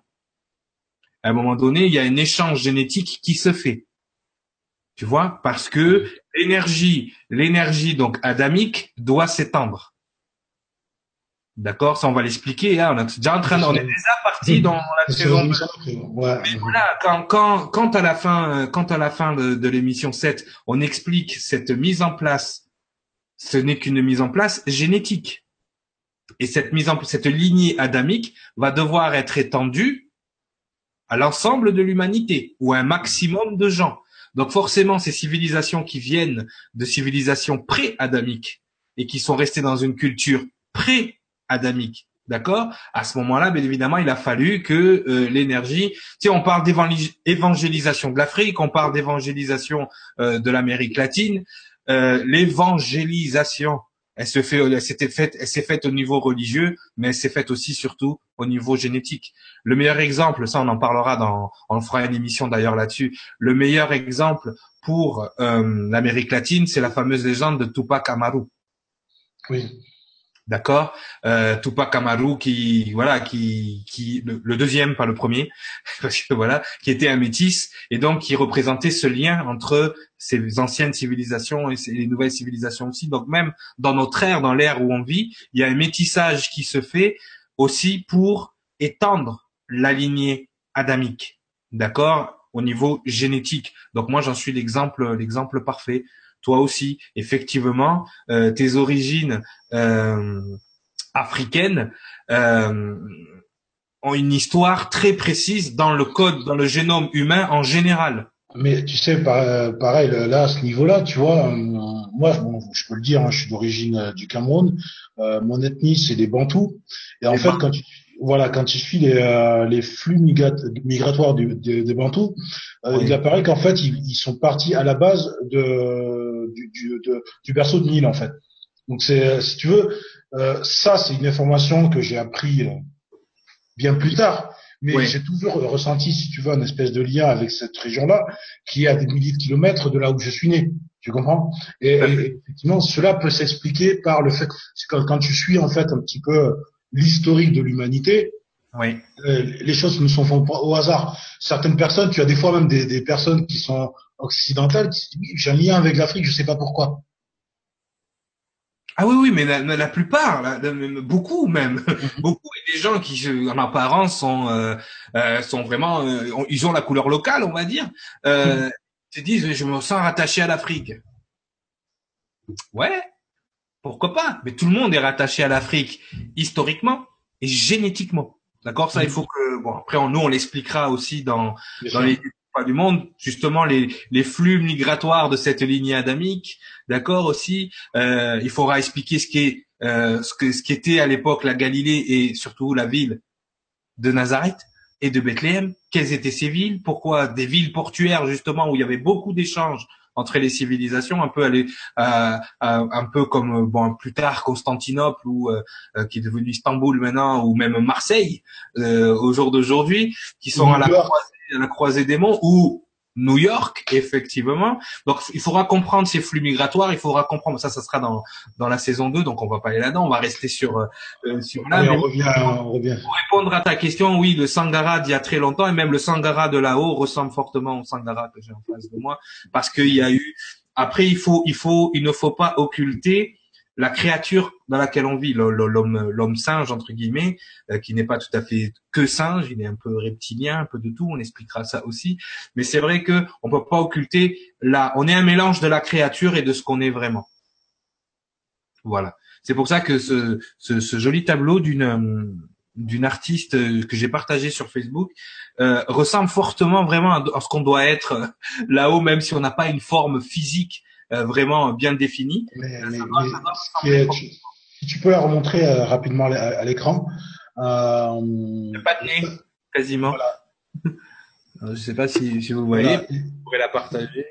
À un moment donné, il y a un échange génétique qui se fait. Tu vois, parce que l'énergie, l'énergie donc adamique doit s'étendre. D'accord, ça on va l'expliquer. Hein. On est déjà en train, on est déjà parti dans la saison. Mais voilà, quand quand quand à la fin, euh, quand à la fin de, de l'émission 7, on explique cette mise en place, ce n'est qu'une mise en place génétique. Et cette mise en cette lignée adamique va devoir être étendue à l'ensemble de l'humanité ou à un maximum de gens. Donc forcément, ces civilisations qui viennent de civilisations pré-adamiques et qui sont restées dans une culture pré adamique. D'accord? À ce moment-là, bien évidemment, il a fallu que euh, l'énergie... Tu sais, on parle d'évangélisation de l'Afrique, on parle d'évangélisation euh, de l'Amérique latine. Euh, l'évangélisation, elle se fait, elle faite, elle s'est faite au niveau religieux, mais elle s'est faite aussi surtout au niveau génétique. Le meilleur exemple, ça on en parlera dans, on fera une émission d'ailleurs là-dessus. Le meilleur exemple pour l'Amérique latine, c'est la fameuse légende de Tupac Amaru. Oui. D'accord? Euh, Tupac Amaru qui voilà qui qui le, deuxième pas le premier (laughs) parce que voilà qui était un métis et donc qui représentait ce lien entre ces anciennes civilisations et les nouvelles civilisations aussi. Donc même dans notre ère dans l'ère où on vit il y a un métissage qui se fait aussi pour étendre la lignée adamique d'accord? Au niveau génétique. Donc moi j'en suis l'exemple l'exemple parfait toi aussi, effectivement, euh, tes origines euh, africaines euh, ont une histoire très précise dans le code, dans le génome humain en général. Mais tu sais, pareil, là, à ce niveau-là, tu vois, moi, je peux le dire, hein, je suis d'origine du Cameroun. mon ethnie, c'est des Bantous. Et en fait, quand tu voilà, quand tu suis les, les flux migratoires des Bantous, il apparaît qu'en fait, ils, sont partis à la base de du, du, du, berceau de Nil en fait. Donc c'est, si tu veux, euh, ça c'est une information que j'ai appris euh, bien plus tard, mais j'ai toujours ressenti, si tu veux, une espèce de lien avec cette région-là, qui est à des milliers de kilomètres de là où je suis né. Tu comprends? Et, effectivement, cela peut s'expliquer par le fait que quand, quand tu suis en fait un petit peu l'historique de l'humanité, oui. Euh, les choses ne sont pas au hasard. Certaines personnes, tu as des fois même des, des personnes qui sont occidentales qui disent j'ai un lien avec l'Afrique, je sais pas pourquoi. Ah oui, oui, mais la, plupart, beaucoup même, (laughs) beaucoup des gens qui, en apparence, sont euh, euh sont vraiment, euh, ils ont la couleur locale, on va dire, euh, se disent je me sens rattaché à l'Afrique. Ouais, pourquoi pas? Mais tout le monde est rattaché à l'Afrique historiquement et génétiquement. D'accord, ça il faut que bon après nous on l'expliquera aussi dans dans les du monde justement les les flux migratoires de cette lignée adamique. D'accord aussi, euh, il faudra expliquer ce qui est euh, ce que ce qui était à l'époque la Galilée et surtout la ville de Nazareth et de Bethléem. Quelles étaient ces villes? Pourquoi des villes portuaires justement où il y avait beaucoup d'échanges entre les civilisations, un peu aller euh, un peu comme bon plus tard Constantinople ou euh, euh, qui est devenu Istanbul maintenant ou même Marseille au jour d'aujourd'hui, qui sont à la, croisée, à la croisée des monts ou New York, effectivement. Donc, il faudra comprendre ces flux migratoires. Il faudra comprendre ça. Ça sera dans dans la saison 2, donc on va pas aller là-dedans. On va rester sur euh, sur là. on revient, on revient. Pour répondre à ta question, oui, le Sangara d'il y a très longtemps et même le Sangara de là-haut ressemble fortement au Sangara que j'ai en face de moi parce qu'il y a eu. Après, il faut il faut il ne faut pas occulter la créature dans laquelle on vit, l'homme, l'homme singe entre guillemets, euh, qui n'est pas tout à fait que singe, il est un peu reptilien, un peu de tout. On expliquera ça aussi. Mais c'est vrai que on peut pas occulter la. On est un mélange de la créature et de ce qu'on est vraiment. Voilà. C'est pour ça que ce, ce, ce joli tableau d'une d'une artiste que j'ai partagé sur Facebook euh, ressemble fortement vraiment à, ce qu'on doit être là-haut, même si on n'a pas une forme physique euh, vraiment bien définie. Mais, mais, tu, tu, peux la remontrer euh, rapidement à, l'écran. Euh, quasiment. Voilà. (laughs) Je ne sais pas si, si vous voyez, vous pourrez la partager.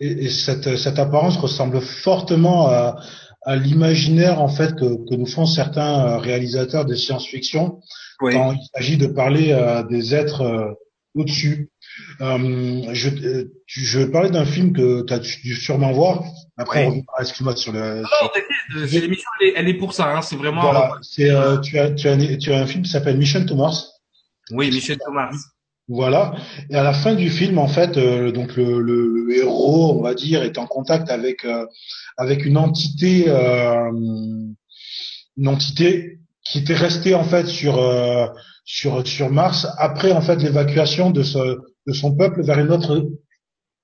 Et, et cette, cette apparence ressemble fortement à, à l'imaginaire en fait que, que, nous font certains euh, réalisateurs de science-fiction quand il s'agit de parler des êtres euh, au-dessus. Euh, je, euh, je vais parler d'un film que tu as dû sûrement voir. Après, ouais. excuse-moi sur le. Non, l'émission, elle, elle, est pour ça. Hein, c'est vraiment. Voilà, c'est euh, tu as tu as tu as un film qui s'appelle to Mars. Oui, to Mars. Voilà. Et à la fin du film, en fait, euh, donc le, le, le, héros, on va dire, est en contact avec euh, avec une entité, euh, une entité qui était restée en fait sur sur sur Mars après en fait l'évacuation de ce de son peuple vers une autre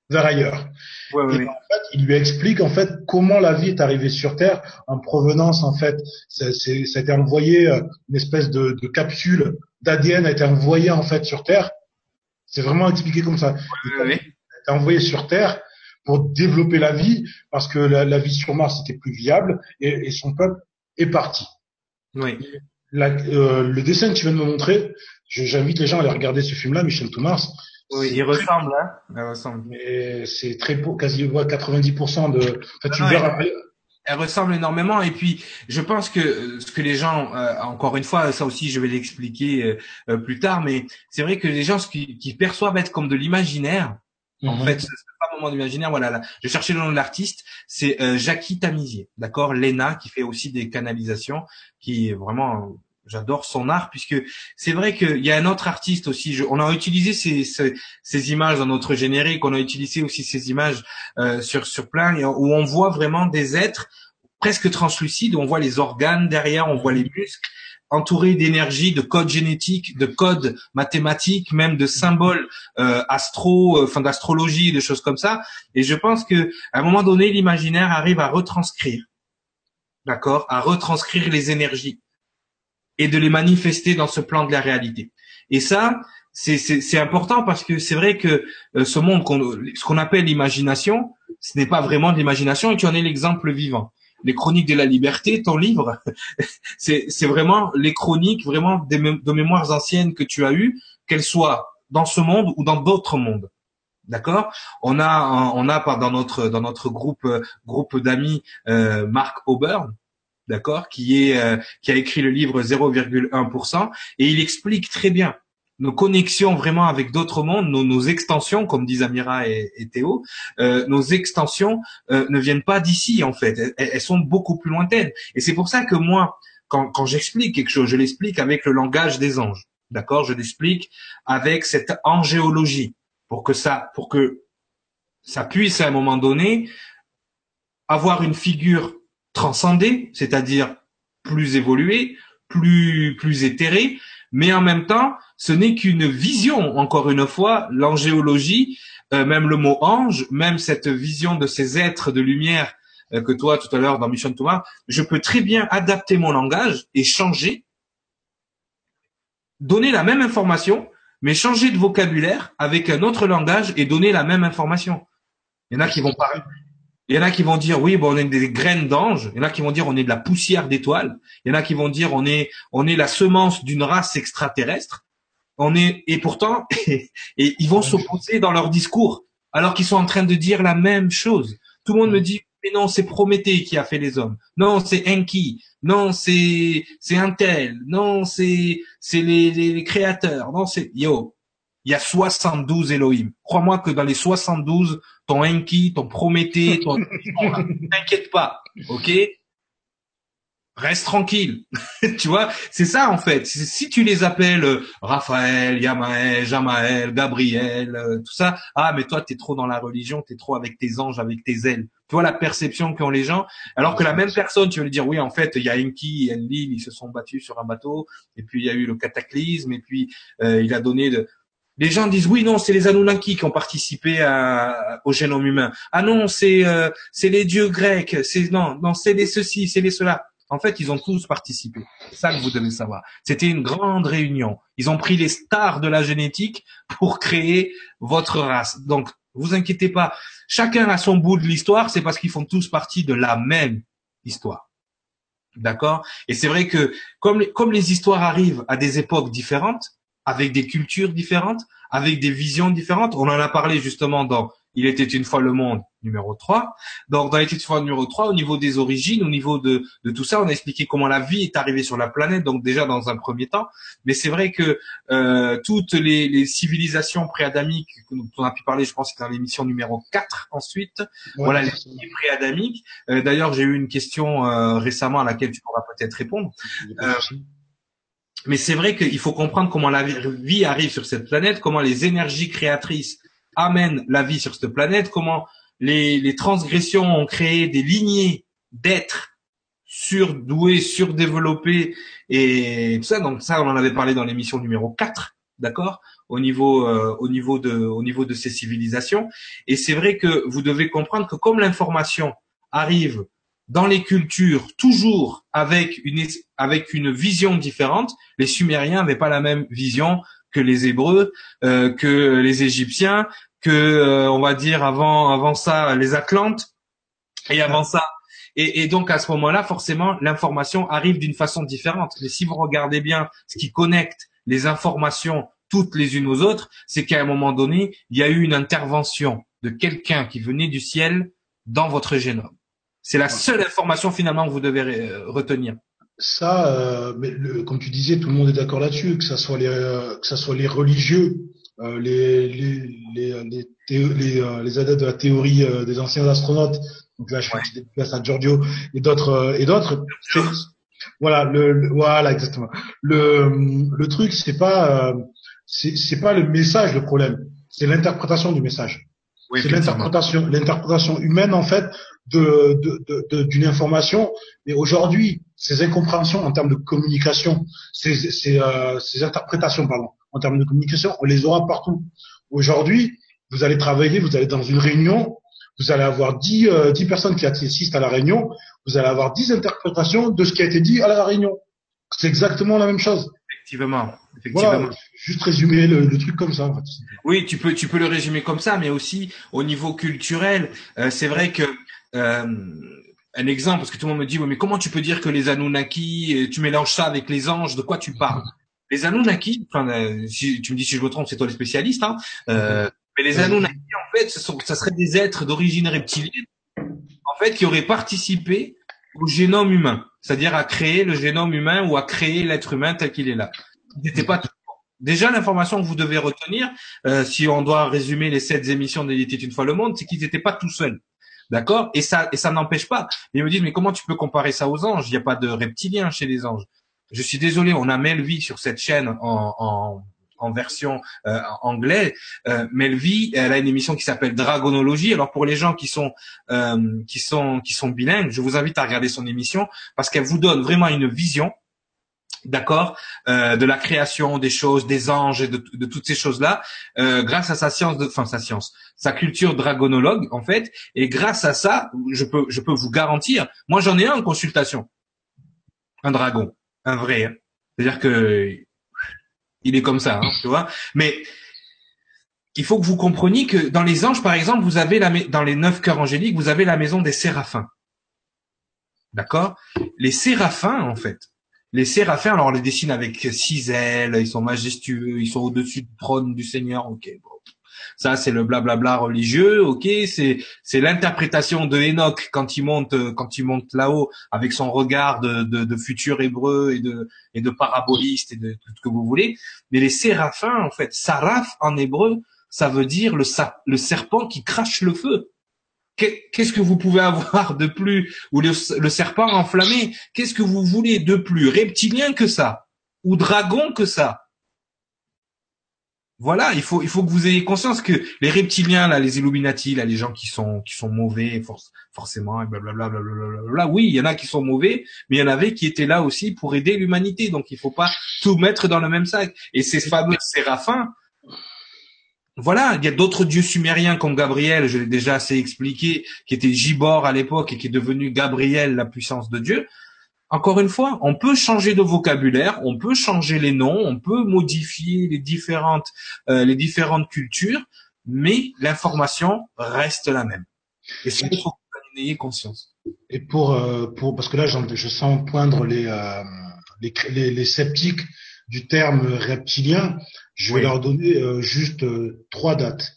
vers ailleurs. Ouais, ouais, et en fait, il lui explique en fait comment la vie est arrivée sur Terre en provenance en fait, ça, ça a été envoyé une espèce de, de capsule d'ADN a été envoyée en fait sur Terre c'est vraiment expliqué comme ça. Oui, oui. envoyé sur Terre pour développer la vie parce que la, vie sur Mars était plus viable et, son peuple est parti. Oui. Euh, le dessin que tu viens de me montrer, j'invite les gens à aller regarder ce film-là, Michel to Mars. Oui, il ressemble, hein. Il ressemble. Mais c'est très beau, quasi 90% de. Enfin, tu verras elle ressemble énormément et puis je pense que euh, ce que les gens euh, encore une fois ça aussi je vais l'expliquer euh, plus tard mais c'est vrai que les gens ce qui, qui perçoivent être comme de l'imaginaire en mhm. fait moment d'imaginaire voilà là, je cherchais le nom de l'artiste c'est Jackie Tamizier d'accord Lena qui fait aussi des canalisations qui est vraiment j'adore son art puisque c'est vrai qu'il y a un autre artiste aussi. on a utilisé ces, ces, ces, images dans notre générique, on a utilisé aussi ces images euh, sur sur plein où on voit vraiment des êtres presque translucides, où on voit les organes derrière, on voit les muscles entourés d'énergie, de codes génétiques, de codes mathématiques, même de symboles euh, astro, euh, enfin d'astrologie, de choses comme ça. Et je pense que à un moment donné, l'imaginaire arrive à retranscrire, d'accord, à retranscrire les énergies et de les manifester dans ce plan de la réalité. Et ça, c'est important parce que c'est vrai que euh, ce monde, ce qu'on appelle l'imagination, ce n'est pas vraiment de l'imagination et tu en es l'exemple vivant. Les chroniques de la liberté, ton livre, (laughs) c'est vraiment les chroniques vraiment de mémoires anciennes que tu as eues, qu'elles soient dans ce monde ou dans d'autres mondes. D'accord? On a on a dans notre dans notre groupe euh, groupe d'amis euh, Marc Auburn d'accord, qui est euh, qui a écrit le livre 0,1%, et il explique très bien nos connexions vraiment avec d'autres mondes, nos, nos, extensions, comme disent Amira et, Théo, euh, nos extensions euh, ne viennent pas d'ici en fait, elles, sont beaucoup plus lointaines. Et c'est pour ça que moi, quand, quand j'explique quelque chose, je l'explique avec le langage des anges, d'accord? Je l'explique avec cette angéologie pour que ça, pour que ça puisse à un moment donné avoir une figure transcender, c'est-à-dire plus évolué, plus plus éthéré, mais en même temps, ce n'est qu'une vision. Encore une fois, l'angéologie, euh, même le mot ange, même cette vision de ces êtres de lumière euh, que toi tout à l'heure dans Mission Thomas, je peux très bien adapter mon langage et changer, donner la même information, mais changer de vocabulaire avec un autre langage et donner la même information. Il y en a qui vont parler, il y en a qui vont dire oui, bon, on est des graines d'ange. Il y en a qui vont dire on est de la poussière d'étoiles. Il y en a qui vont dire on est on est la semence d'une race extraterrestre. On est et pourtant (laughs) et, ils vont s'opposer dans leur discours alors qu'ils sont en train de dire la même chose. Tout le monde me dit mais non, c'est Prométhée qui a fait les hommes. Non, c'est Enki. Non, c'est c'est Intel. Non, c'est c'est les créateurs. Non, c'est yo il y a 72 Elohim. Crois-moi que dans les 72, ton Enki, ton Prométhée, (laughs) ton... t'inquiète pas, ok? Reste tranquille, (laughs) tu vois. C'est ça en fait. Si tu les appelles euh, Raphaël, Yamaël, Jamaël, Gabriel, euh, tout ça, ah mais toi t'es trop dans la religion, t'es trop avec tes anges, avec tes ailes. Tu vois la perception qu'ont les gens? Alors que la même personne, tu veux lui dire oui en fait il y a Enki et Enlil, ils se sont battus sur un bateau, et puis il y a eu le cataclysme, et puis euh, il a donné de les gens disent oui, non, c'est les Anunnaki qui ont participé au génome humain. Ah non, c'est euh, c'est les dieux grecs. C'est non, non, c'est les ceci, c'est les cela. En fait, ils ont tous participé. C'est ça que vous devez savoir. C'était une grande réunion. Ils ont pris les stars de la génétique pour créer votre race. Donc, vous inquiétez pas. Chacun a son bout de l'histoire. C'est parce qu'ils font tous partie de la même histoire. D'accord? Et c'est vrai que comme les, comme les histoires arrivent à des époques différentes, avec des cultures différentes, avec des visions différentes, on en a parlé justement dans il était une fois le monde numéro 3. Donc dans Il était une fois numéro 3, au niveau des origines, au niveau de, de tout ça, on a expliqué comment la vie est arrivée sur la planète, donc déjà dans un premier temps. Mais c'est vrai que euh, toutes les, les civilisations préadamiques dont on a pu parler, je pense que c'était dans l'émission numéro 4 ensuite, voilà les préadamiques. Euh, D'ailleurs, j'ai eu une question euh, récemment à laquelle tu pourras peut-être répondre. Mais c'est vrai qu'il faut comprendre comment la vie arrive sur cette planète, comment les énergies créatrices amène la vie sur cette planète, comment les, les transgressions ont créé des lignées d'êtres surdoués, surdéveloppés et tout ça. Donc ça, on en avait parlé dans l'émission numéro 4, d'accord au niveau euh, au niveau de au niveau de ces civilisations et c'est vrai que vous devez comprendre que comme l'information arrive dans les cultures toujours avec une avec une vision différente les sumériens n'avaient pas la même vision que les hébreux euh, que les égyptiens que euh, on va dire avant avant ça les Atlantes et avant ça et, et, donc à ce moment-là forcément l'information arrive d'une façon différente. Mais si vous regardez bien ce qui connecte les informations toutes les unes aux autres, c'est qu'à un moment donné il y a eu une intervention de quelqu'un qui venait du ciel dans votre génome. C'est la seule information finalement que vous devez euh, retenir. Ça, euh, mais le, comme tu disais, tout le monde est d'accord là-dessus, que ça soit les, euh, que ça soit les religieux euh, les, les, les, les, les, euh, les, adeptes de la théorie euh, des anciens astronautes, donc là je fais une place à Giorgio et d'autres et d'autres. Voilà, le, voilà exactement. Le, le truc c'est pas c'est pas le message le problème, c'est l'interprétation du message. Oui, c'est l'interprétation l'interprétation humaine en fait de d'une de, information. Mais aujourd'hui, ces incompréhensions en termes de communication, ces, ces, ces interprétations pardon, en termes de communication, on les aura partout. Aujourd'hui, vous allez travailler, vous allez dans une réunion, vous allez avoir 10, euh, personnes qui assistent à la réunion, vous allez avoir 10 interprétations de ce qui a été dit à la réunion. C'est exactement la même chose. Effectivement. Effectivement. Juste résumer le, truc comme ça. En fait. Oui, tu peux, tu peux le résumer comme ça, mais aussi au niveau culturel, euh, c'est vrai que euh, un exemple, parce que tout le monde me dit, mais comment tu peux dire que les Anunnaki, tu mélanges ça avec les anges, de quoi tu parles? Les Anunnaki, enfin, euh, si tu me dis si je me trompe, c'est toi le spécialiste, hein, euh, mais les Anunnaki, en fait, ce sont, ça serait des êtres d'origine reptilienne, en fait, qui auraient participé au génome humain, c'est-à-dire à créer le génome humain ou à créer l'être humain tel qu'il est là. N'était pas tout. Déjà, l'information que vous devez retenir, euh, si on doit résumer les sept émissions était une fois le monde, c'est qu'ils n'étaient pas tout seuls. D'accord? Et ça, et ça n'empêche pas. Ils me disent, mais comment tu peux comparer ça aux anges? Il n'y a pas de reptiliens chez les anges. Je suis désolé, on a Melvie sur cette chaîne en, version euh, anglaise. Euh, Melvie, elle a une émission qui s'appelle Dragonologie. Alors pour les gens qui sont euh, qui sont qui sont bilingues, je vous invite à regarder son émission parce qu'elle vous donne vraiment une vision d'accord, euh, de la création des choses, des anges et de, de toutes ces choses-là, euh, grâce à sa science, de, enfin sa science, sa culture dragonologue en fait, et grâce à ça, je peux, je peux vous garantir, moi j'en ai un en consultation, un dragon un vrai. Hein. C'est-à-dire que il est comme ça, hein, tu vois. Mais il faut que vous compreniez que dans les anges, par exemple, vous avez la dans les neuf cœurs angéliques, vous avez la maison des séraphins. D'accord? Les séraphins, en fait, les séraphins, alors on les dessine avec six ailes, ils sont majestueux, ils sont au-dessus du trône du Seigneur. Ok, bon, ça, c'est le blablabla religieux, ok. C'est c'est l'interprétation de Enoch quand il monte quand il monte là-haut avec son regard de, futur hébreu et de et de paraboliste et de tout ce que vous voulez. Mais les séraphins, en fait, saraf en hébreu, ça veut dire le, le serpent qui crache le feu. Qu'est-ce que vous pouvez avoir de plus ou le, le serpent enflammé Qu'est-ce que vous voulez de plus? Reptilien que ça ou dragon que ça? Voilà, il faut il faut que vous ayez conscience que les reptiliens là, les Illuminati là, les gens qui sont qui sont mauvais forcément et blablabla blablabla. Oui, il y en a qui sont mauvais, mais il y en avait qui étaient là aussi pour aider l'humanité. Donc il faut pas tout mettre dans le même sac. Et ces fameux séraphins, voilà, il y a d'autres dieux sumériens comme Gabriel, je l'ai déjà assez expliqué, qui était Gibor à l'époque et qui est devenu Gabriel, la puissance de Dieu. encore une fois, on peut changer de vocabulaire, on peut changer les noms, on peut modifier les différentes euh, les différentes cultures, mais l'information reste la même. Et ça, il faut que vous ayez conscience. Et pour euh, pour parce que là, je sens poindre les, euh, les, les les sceptiques du terme reptilien, je vais leur donner euh, juste euh, trois dates.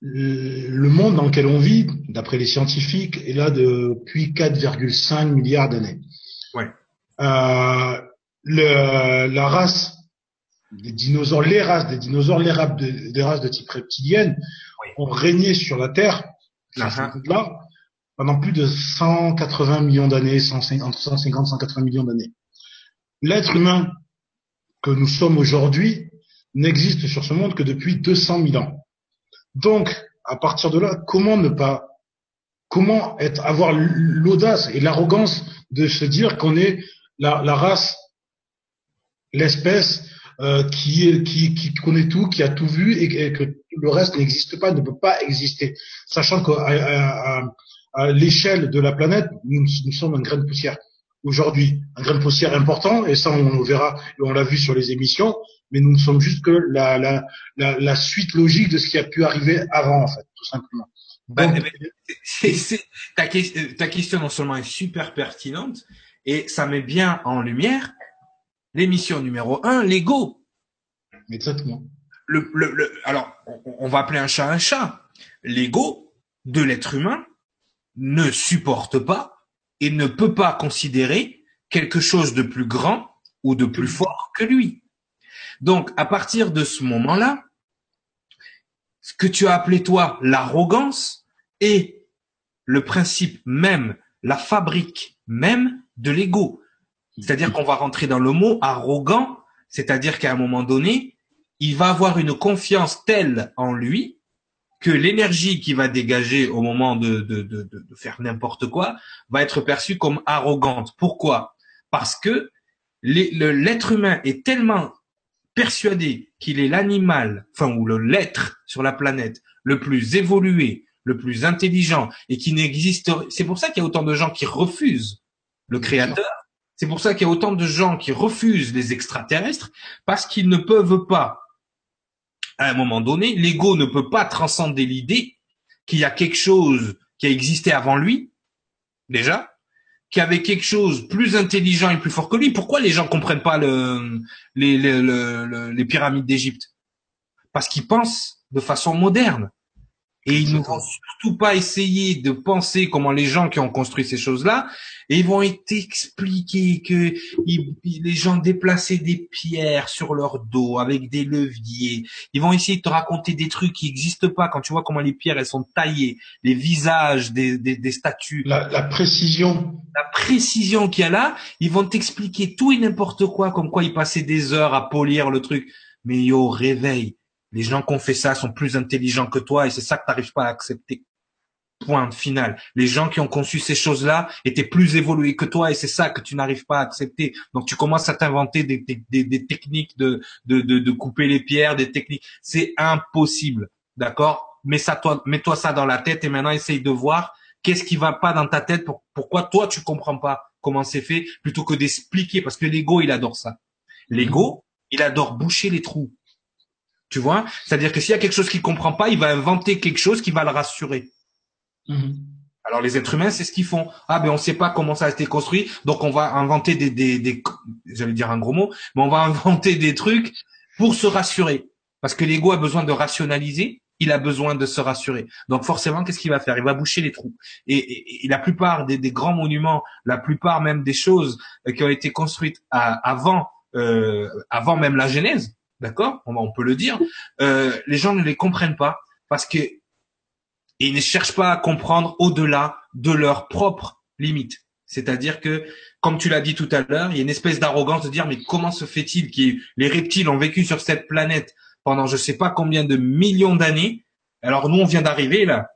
Le monde dans lequel on vit, d'après les scientifiques, est là depuis 4,5 milliards d'années. Ouais. Euh, le, la race des dinosaures, les races des dinosaures, les races de, des races de type reptilienne ont régné sur la Terre, uh-huh. là, pendant plus de 180 millions d'années, entre 150 et 180 millions d'années. L'être humain que nous sommes aujourd'hui n'existe sur ce monde que depuis 200 000 ans. Donc, à partir de là, comment ne pas, comment être, avoir l'audace et l'arrogance de se dire qu'on est la, la race, l'espèce euh, qui, qui, qui connaît tout, qui a tout vu et, que le reste n'existe pas, ne peut pas exister, sachant qu'à à, à, l'échelle de la planète, nous, nous sommes un grain de poussière aujourd'hui un grain de poussière important, et ça on le verra, et on l'a vu sur les émissions, mais nous ne sommes juste que la, la, la, la, suite logique de ce qui a pu arriver avant, en fait, tout simplement. Bah, ta, ta, question non seulement est super pertinente, et ça met bien en lumière l'émission numéro un, l'ego. Exactement. Le, le, le, alors, on va appeler un chat un chat. L'ego de l'être humain ne supporte pas et ne peut pas considérer quelque chose de plus grand ou de plus fort que lui. Donc, à partir de ce moment-là, ce que tu as appelé toi l'arrogance est le principe même, la fabrique même de l'ego. C'est-à-dire qu'on va rentrer dans le mot arrogant, c'est-à-dire qu'à un moment donné, il va avoir une confiance telle en lui que l'énergie qui va dégager au moment de, de, de, de faire n'importe quoi va être perçue comme arrogante. Pourquoi? Parce que l'être humain est tellement persuadé qu'il est l'animal, enfin ou le l'être sur la planète le plus évolué, le plus intelligent et qui n'existe. C'est pour ça qu'il y a autant de gens qui refusent le Créateur. C'est pour ça qu'il y a autant de gens qui refusent les extraterrestres parce qu'ils ne peuvent pas à un moment donné, l'ego ne peut pas transcender l'idée qu'il y a quelque chose qui a existé avant lui, déjà, qui avait quelque chose plus intelligent et plus fort que lui. Pourquoi les gens comprennent pas le, les, les pyramides d'Égypte? Parce qu'ils pensent de façon moderne. Et ils ne vont surtout pas essayer de penser comment les gens qui ont construit ces choses-là, et ils vont t'expliquer que les gens déplaçaient des pierres sur leur dos avec des leviers. Ils vont essayer de te raconter des trucs qui n'existent pas quand tu vois comment les pierres elles sont taillées, les visages des, des, des statues. La, la, précision. La précision qu'il y a là, ils vont t'expliquer tout et n'importe quoi, comme quoi ils passaient des heures à polir le truc. Mais yo, réveille les gens qui ont fait ça sont plus intelligents que toi et c'est ça que tu n'arrives pas à accepter. Point final. Les gens qui ont conçu ces choses-là étaient plus évolués que toi et c'est ça que tu n'arrives pas à accepter. Donc tu commences à t'inventer des, des, techniques de, de, de, couper les pierres, des techniques. C'est impossible. D'accord? Mets ça toi, mets-toi ça dans la tête et maintenant essaye de voir qu'est-ce qui va pas dans ta tête pour, pourquoi toi tu comprends pas comment c'est fait plutôt que d'expliquer parce que l'ego il adore ça. L'ego, il adore boucher les trous. Tu vois? C'est-à-dire que s'il y a quelque chose qu'il comprend pas, il va inventer quelque chose qui va le rassurer. Mhm. Alors les êtres humains, c'est ce qu'ils font. Ah ben on sait pas comment ça a été construit, donc on va inventer des, des, des j'allais dire un gros mot, mais on va (laughs) inventer des trucs pour se rassurer. Parce que l'ego a besoin de rationaliser, il a besoin de se rassurer. Donc forcément, qu'est-ce qu'il va faire? Il va boucher les trous. Et, la plupart des, des, grands monuments, la plupart même des choses qui ont été construites avant, euh, avant même la Genèse, d'accord? On, peut le dire, euh, les gens ne les comprennent pas parce que ils ne cherchent pas à comprendre au-delà de leurs propres limites. C'est-à-dire que, comme tu l'as dit tout à l'heure, il y a une espèce d'arrogance de dire mais comment se fait-il que les reptiles ont vécu sur cette planète pendant je sais pas combien de millions d'années, alors nous on vient d'arriver là,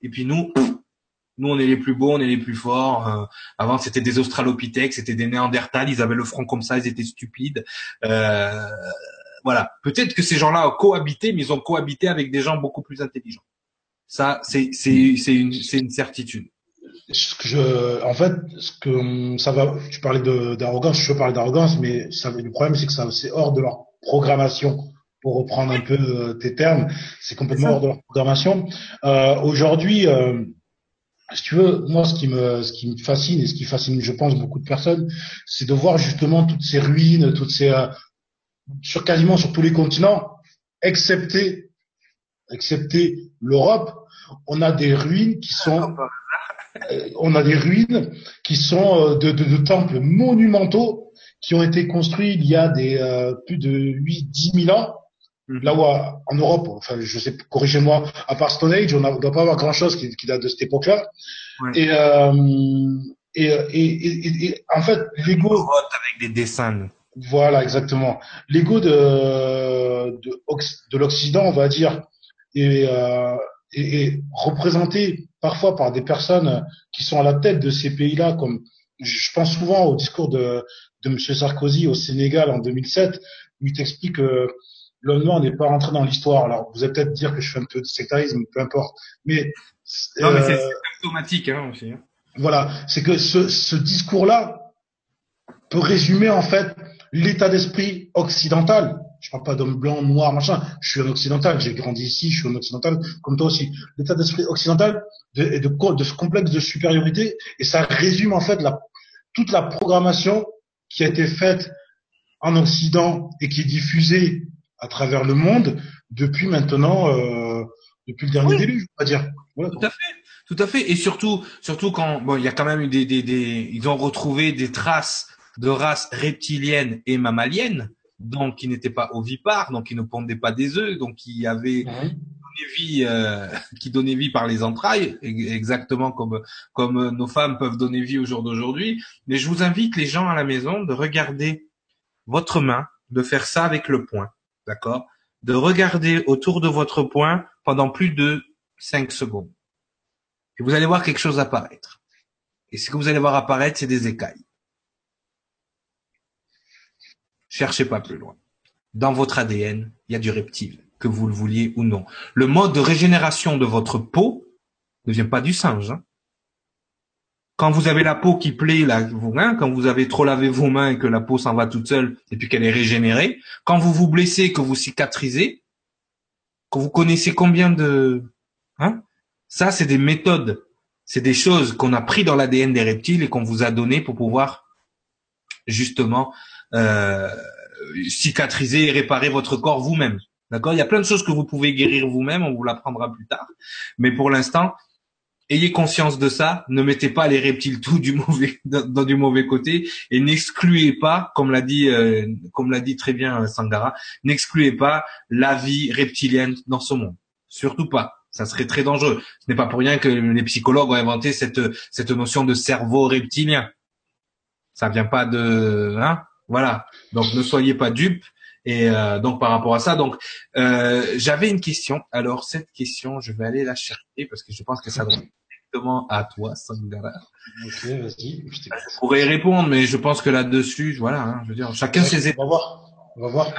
et puis nous, nous on est les plus beaux, on est les plus forts. Euh, avant c'était des Australopithèques, c'était des Néandertals, ils avaient le front comme ça, ils étaient stupides. Euh, voilà. Peut-être que ces gens-là ont cohabité, mais ils ont cohabité avec des gens beaucoup plus intelligents. Ça, c'est c'est c'est une c'est une certitude. ce que je, en fait, ce que ça va, tu parlais d'arrogance, je veux parler d'arrogance, mais ça, le problème c'est que ça c'est hors de leur programmation. Pour reprendre un peu euh, tes termes, c'est complètement hors de leur programmation. Euh, Aujourd'hui, euh, si tu veux, moi, ce qui me, ce qui me fascine et ce qui fascine, je pense, beaucoup de personnes, c'est de voir justement toutes ces ruines, toutes ces, euh, sur quasiment sur tous les continents, excepté, excepté l'Europe, on a des ruines qui sont euh, on a des ruines qui sont euh, de, de, de, temples monumentaux qui ont été construits il y a des euh, plus de 8 10 000 ans. Mhm. Là où en Europe, enfin je sais, corrigez-moi, à part Stone Age, on ne doit pas avoir grand-chose qui, qui, date de cette époque-là. Et, euh, et, et, et, en fait, l'ego avec des dessins. Voilà, exactement. L'ego de, de, de l'Occident, on va dire, est, euh, est, représenté parfois par des personnes qui sont à la tête de ces pays-là, comme je pense souvent au discours de, de M. Sarkozy au Sénégal en 2007, où il t'explique que l'homme noir n'est pas rentré dans l'histoire. Alors, vous allez peut-être dire que je fais un peu de sectarisme, peu importe. Mais, non, mais c'est euh, automatique hein, aussi. Hein. Voilà, c'est que ce, ce discours-là peut résumer en fait l'état d'esprit occidental. Je parle pas d'homme blanc, noir, machin. Je suis un occidental. J'ai grandi ici. Je suis un occidental, comme toi aussi. L'état d'esprit occidental de, de, de, ce complexe de supériorité et ça résume en fait la, toute la programmation qui a été faite en Occident et qui est diffusée à travers le monde depuis maintenant, euh, depuis le dernier déluge, on va dire. tout à fait, tout à fait. Et surtout, surtout quand bon, il y a quand même eu des, des, des, ils ont retrouvé des traces de races reptiliennes et mammaliennes, donc qui n'étaient pas ovipares, donc qui ne pondaient pas des œufs, donc qui avaient donné vie, euh, (laughs) qui donnaient vie par les entrailles, exactement comme comme nos femmes peuvent donner vie au jour d'aujourd'hui. Mais je vous invite les gens à la maison de regarder votre main, de faire ça avec le poing d'accord? De regarder autour de votre poing pendant plus de 5 secondes. Et vous allez voir quelque chose apparaître. Et ce que vous allez voir apparaître, c'est des écailles. Cherchez pas plus loin. Dans votre ADN, il y a du reptile, que vous le vouliez ou non. Le mode de régénération de votre peau ne vient pas du singe. Hein quand vous avez la peau qui plaît, là, vos mains, quand vous avez trop lavé vos mains et que la peau s'en va toute seule et puis qu'elle est régénérée, quand vous vous blessez, que vous cicatrisez, que vous connaissez combien de, hein, ça c'est des méthodes, c'est des choses qu'on a pris dans l'ADN des reptiles et qu'on vous a donné pour pouvoir justement euh, cicatriser et réparer votre corps vous-même. D'accord? Il y a plein de choses que vous pouvez guérir vous-même, on vous l'apprendra plus tard. Mais pour l'instant, ayez conscience de ça, ne mettez pas les reptiles tout du (laughs) mauvais dans, du mauvais côté et n'excluez pas, comme l'a dit euh, comme l'a dit très bien euh, Sangara, n'excluez pas la vie reptilienne dans ce monde. Surtout pas. Ça serait très dangereux. Ce n'est pas pour rien que les psychologues ont inventé cette cette notion de cerveau reptilien. Ça vient pas de hein, voilà. Donc ne soyez pas dupes. Et euh, donc par rapport à ça, donc j'avais une question. Alors cette question, je vais aller la chercher parce que je pense que ça doit directement à toi, Sangara. Ok, vas-y. Je, pourrais y répondre, mais je pense que là-dessus, voilà, hein, je veux dire, chacun ses On va voir. On va voir.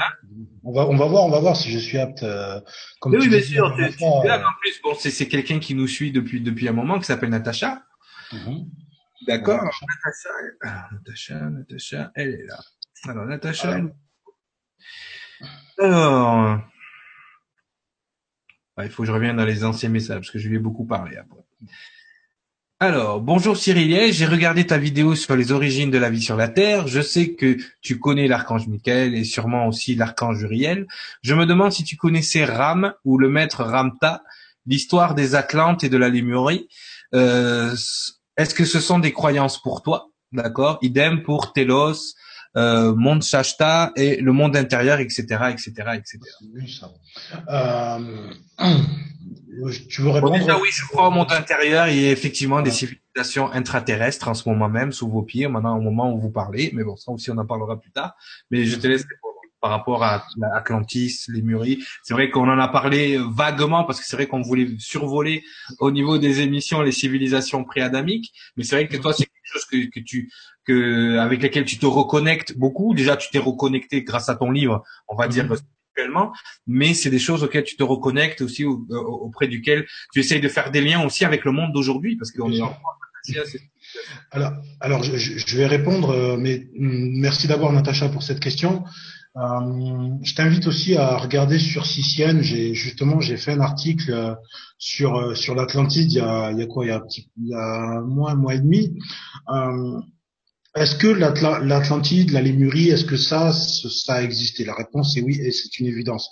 on va, on va voir, on va voir si je suis apte. Euh, comme oui, bien sûr. Tu, tu, en plus, bon, c'est, c'est quelqu'un qui nous suit depuis depuis un moment, qui s'appelle Natacha. Mm-hmm. D'accord. Natacha, Natacha, Natacha, elle est là. Alors Natacha. Alors, il faut que je revienne dans les anciens messages parce que je lui ai beaucoup parlé après. Alors, bonjour Cyril, j'ai regardé ta vidéo sur les origines de la vie sur la Terre. Je sais que tu connais l'archange Michael et sûrement aussi l'archange Uriel. Je me demande si tu connaissais Ram ou le maître Ramta, l'histoire des Atlantes et de la Lémurie. Euh, Est-ce que ce sont des croyances pour toi? D'accord? Idem pour Telos, euh, monde Shashta et le monde intérieur, etc., etc., etc. Euh, tu veux répondre? Déjà, oui, je crois au monde intérieur. Il y a effectivement des civilisations intraterrestres en ce moment même sous vos pieds, maintenant au moment où vous parlez. Mais bon, ça aussi, on en parlera plus tard. Mais je te laisse répondre par rapport à l'Atlantis, les Muries. C'est vrai qu'on en a parlé vaguement parce que c'est vrai qu'on voulait survoler au niveau des émissions les civilisations pré-adamiques. Mais c'est vrai que toi, c'est quelque chose que, que tu, que, avec lesquelles tu te reconnectes beaucoup. Déjà, tu t'es reconnecté grâce à ton livre, on va dire mm-hmm mais c'est des choses auxquelles tu te reconnectes aussi auprès duquel tu essayes de faire des liens aussi avec le monde d'aujourd'hui parce qu'on est Alors, alors je, je, vais répondre, euh, mais mm, merci d'abord Natacha pour cette question. Euh, je t'invite aussi à regarder sur CCN. J'ai justement j'ai fait un article euh, sur sur l'Atlantide il y a il y a quoi? Il y a un petit il y a un mois un mois et demi. Euh, est-ce que l'Atlantide, la Lémurie, est-ce que ça ça a existé? La réponse est oui et c'est une évidence.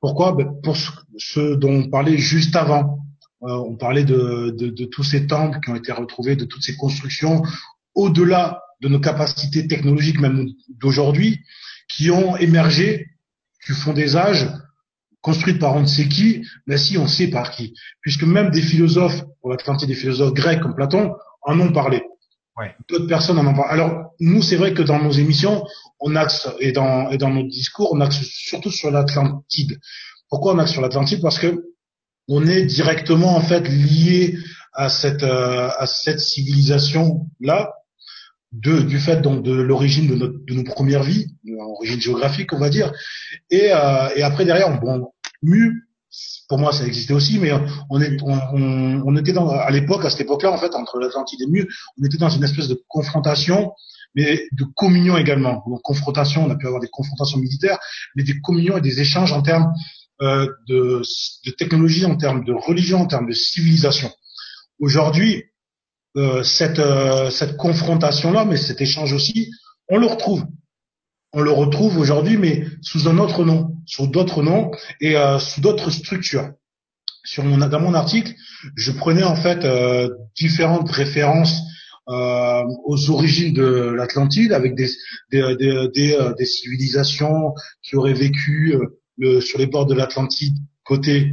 Pourquoi? Ben Pour ce dont on parlait juste avant. Euh, on parlait de, de, de tous ces temples qui ont été retrouvés, de toutes ces constructions au-delà de nos capacités technologiques même d'aujourd'hui qui ont émergé du fond des âges, construites par on ne sait qui, mais si on sait par qui, puisque même des philosophes, pour tenter des philosophes grecs comme Platon, en ont parlé. D'autres personnes en ont parlé. Alors nous, c'est vrai que dans nos émissions, on axe et dans et dans nos discours, on axe surtout sur l'Atlantide. Pourquoi on axe sur l'Atlantide? Parce que on est directement en fait lié à cette euh, à cette civilisation là de, du fait donc de l'origine de, de nos premières vies, origine géographique on va dire, et, euh, et après derrière bon mu pour moi ça existait aussi, mais on était dans à l'époque à cette époque-là en fait entre l'Atlantide et mu, on était dans une espèce de confrontation mais de communion également. Donc confrontation, on a pu avoir des confrontations militaires, mais des communions et des échanges en termes euh, de, technologie, en termes de religion, en termes de civilisation. Aujourd'hui, euh, euh, cette confrontation-là, mais cet échange aussi, on le retrouve. On le retrouve aujourd'hui, mais sous un autre nom, sous d'autres noms et euh, sous d'autres structures. Sur mon, dans mon article, je prenais en fait différentes références aux origines de l'Atlantide, avec des, des, des, des, civilisations qui auraient vécu le, sur les bords de l'Atlantide côté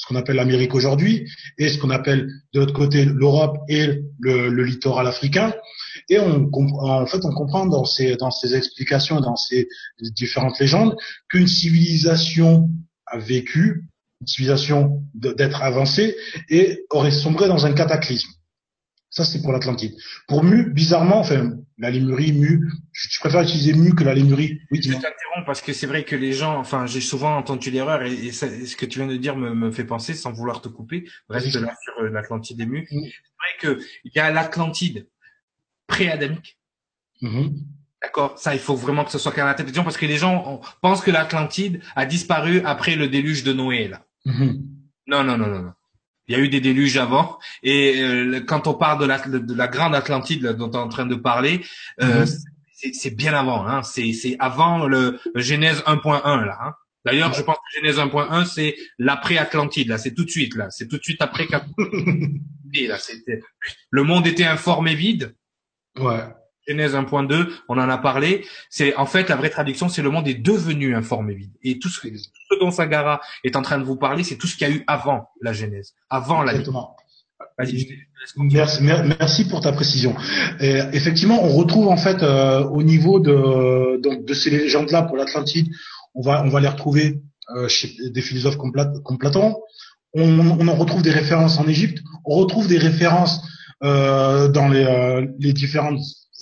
ce qu'on appelle l'Amérique aujourd'hui, et ce qu'on appelle de l'autre côté l'Europe et le, le, littoral africain. Et on, en fait, on comprend dans ces, dans ces explications, dans ces différentes légendes, qu'une civilisation a vécu, une civilisation d'être avancée, et aurait sombré dans un cataclysme. Ça, c'est pour l'Atlantide. Pour Mu, bizarrement, enfin, la Lémurie, Mu, je, préfère utiliser Mu que la Lémurie. Oui, je t'interromps parce que c'est vrai que les gens, enfin, j'ai souvent entendu l'erreur et, ce que tu viens de dire me, me, fait penser, sans vouloir te couper, reste là sur euh, l'Atlantide et Mu. C'est vrai que il y a l'Atlantide pré-adamique. Mm-hmm. D'accord, ça il faut vraiment que ce soit clair la tête parce que les gens pensent que l'Atlantide a disparu après le déluge de Noé là. Mm-hmm. Non, non, non, non, non. Il y a eu des déluges avant. Et euh, quand on parle de la, de la grande Atlantide dont on est en train de parler, euh, mhm. c'est bien avant. Hein. C'est avant le, Genèse 1.1 là. Hein. D'ailleurs, je pense que Genèse 1.1 c'est l'après Atlantide là. C'est tout de suite là. C'est tout de suite après (laughs) là, le monde était informé vide. Ouais. Genèse 1.2, on en a parlé. C'est en fait la vraie traduction, c'est le monde est devenu informé vide. Et tout ce, dont Sagara est en train de vous parler, c'est tout ce qu'il y a eu avant la Genèse, avant la. Merci, merci pour ta précision. effectivement, on retrouve en fait euh, au niveau de donc de ces légendes-là pour l'Atlantide, on va on va les retrouver euh, chez des philosophes comme, Platon. On, on, en retrouve des références en Égypte. On retrouve des références dans les, les différentes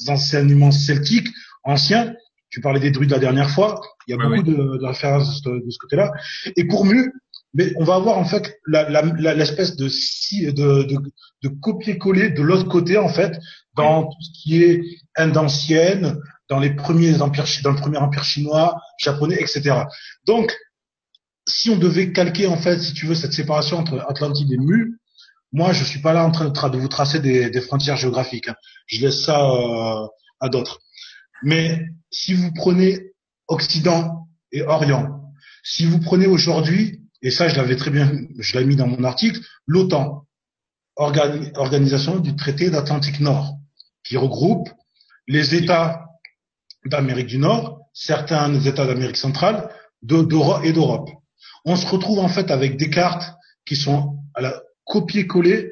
enseignements celtiques anciens. Tu parlais des druides la dernière fois. Il y a beaucoup De, de, références de, ce côté-là. Et pour mieux, mais on va avoir en fait l'espèce de, de, de, de copier-coller de l'autre côté en fait dans tout ce qui est Inde ancienne, dans les premiers empires, dans le premier empire chinois, japonais, etc. Donc, si on devait calquer en fait, si tu veux, cette séparation entre Atlantide et Mu, moi, je suis pas là en train de, de vous tracer des, frontières géographiques. Hein. Je laisse ça euh, à d'autres. Mais si vous prenez Occident et Orient, si vous prenez aujourd'hui, et ça, je l'avais très bien, je l'ai mis dans mon article, l'OTAN, organisation du traité d'Atlantique Nord, qui regroupe les États d'Amérique du Nord, certains États d'Amérique centrale, d'Europe et d'Europe. On se retrouve en fait avec des cartes qui sont à la copier-coller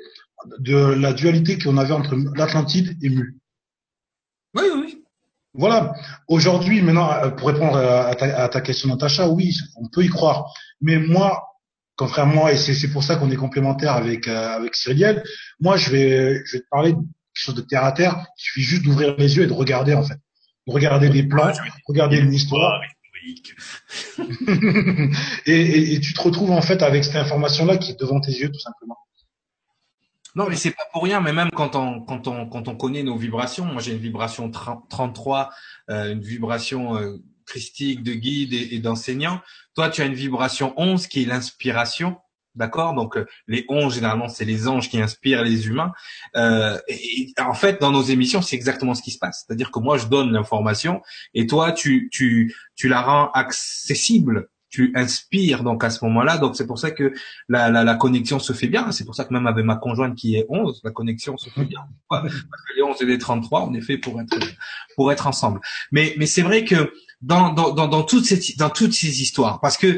de la dualité qu'on avait entre l'Atlantide et Mu. Oui, oui. Voilà. Aujourd'hui, maintenant, euh, pour répondre à ta, question, Natacha, oui, on peut y croire. Mais moi, contrairement, et c'est pour ça qu'on est complémentaire avec euh, avec moi, je vais je vais te parler de quelque chose de terre à terre. Il suffit juste d'ouvrir les yeux et de regarder en fait, de regarder des plans, regarder une histoire. (laughs) et, et, tu te retrouves en fait avec cette information-là qui est devant tes yeux tout simplement. Non, mais c'est pas pour rien. Mais même quand on quand on quand on connaît nos vibrations, moi j'ai une vibration 33, euh, une vibration euh, christique de guide et, d'enseignant. Toi, tu as une vibration 11 qui est l'inspiration. D'accord? Donc euh, les 11 généralement c'est les anges qui inspirent les humains. Euh, et, en fait dans nos émissions c'est exactement ce qui se passe. C'est-à-dire que moi je donne l'information et toi tu tu tu la rends accessible tu inspires donc à ce moment-là. Donc c'est pour ça que la, la, la, connexion se fait bien. C'est pour ça que même avec ma conjointe qui est 11, la connexion se fait bien. (laughs) Parce que les 11 et les 33, on est fait pour être pour être ensemble. Mais mais c'est vrai que dans dans dans, dans toutes ces dans toutes ces histoires, parce que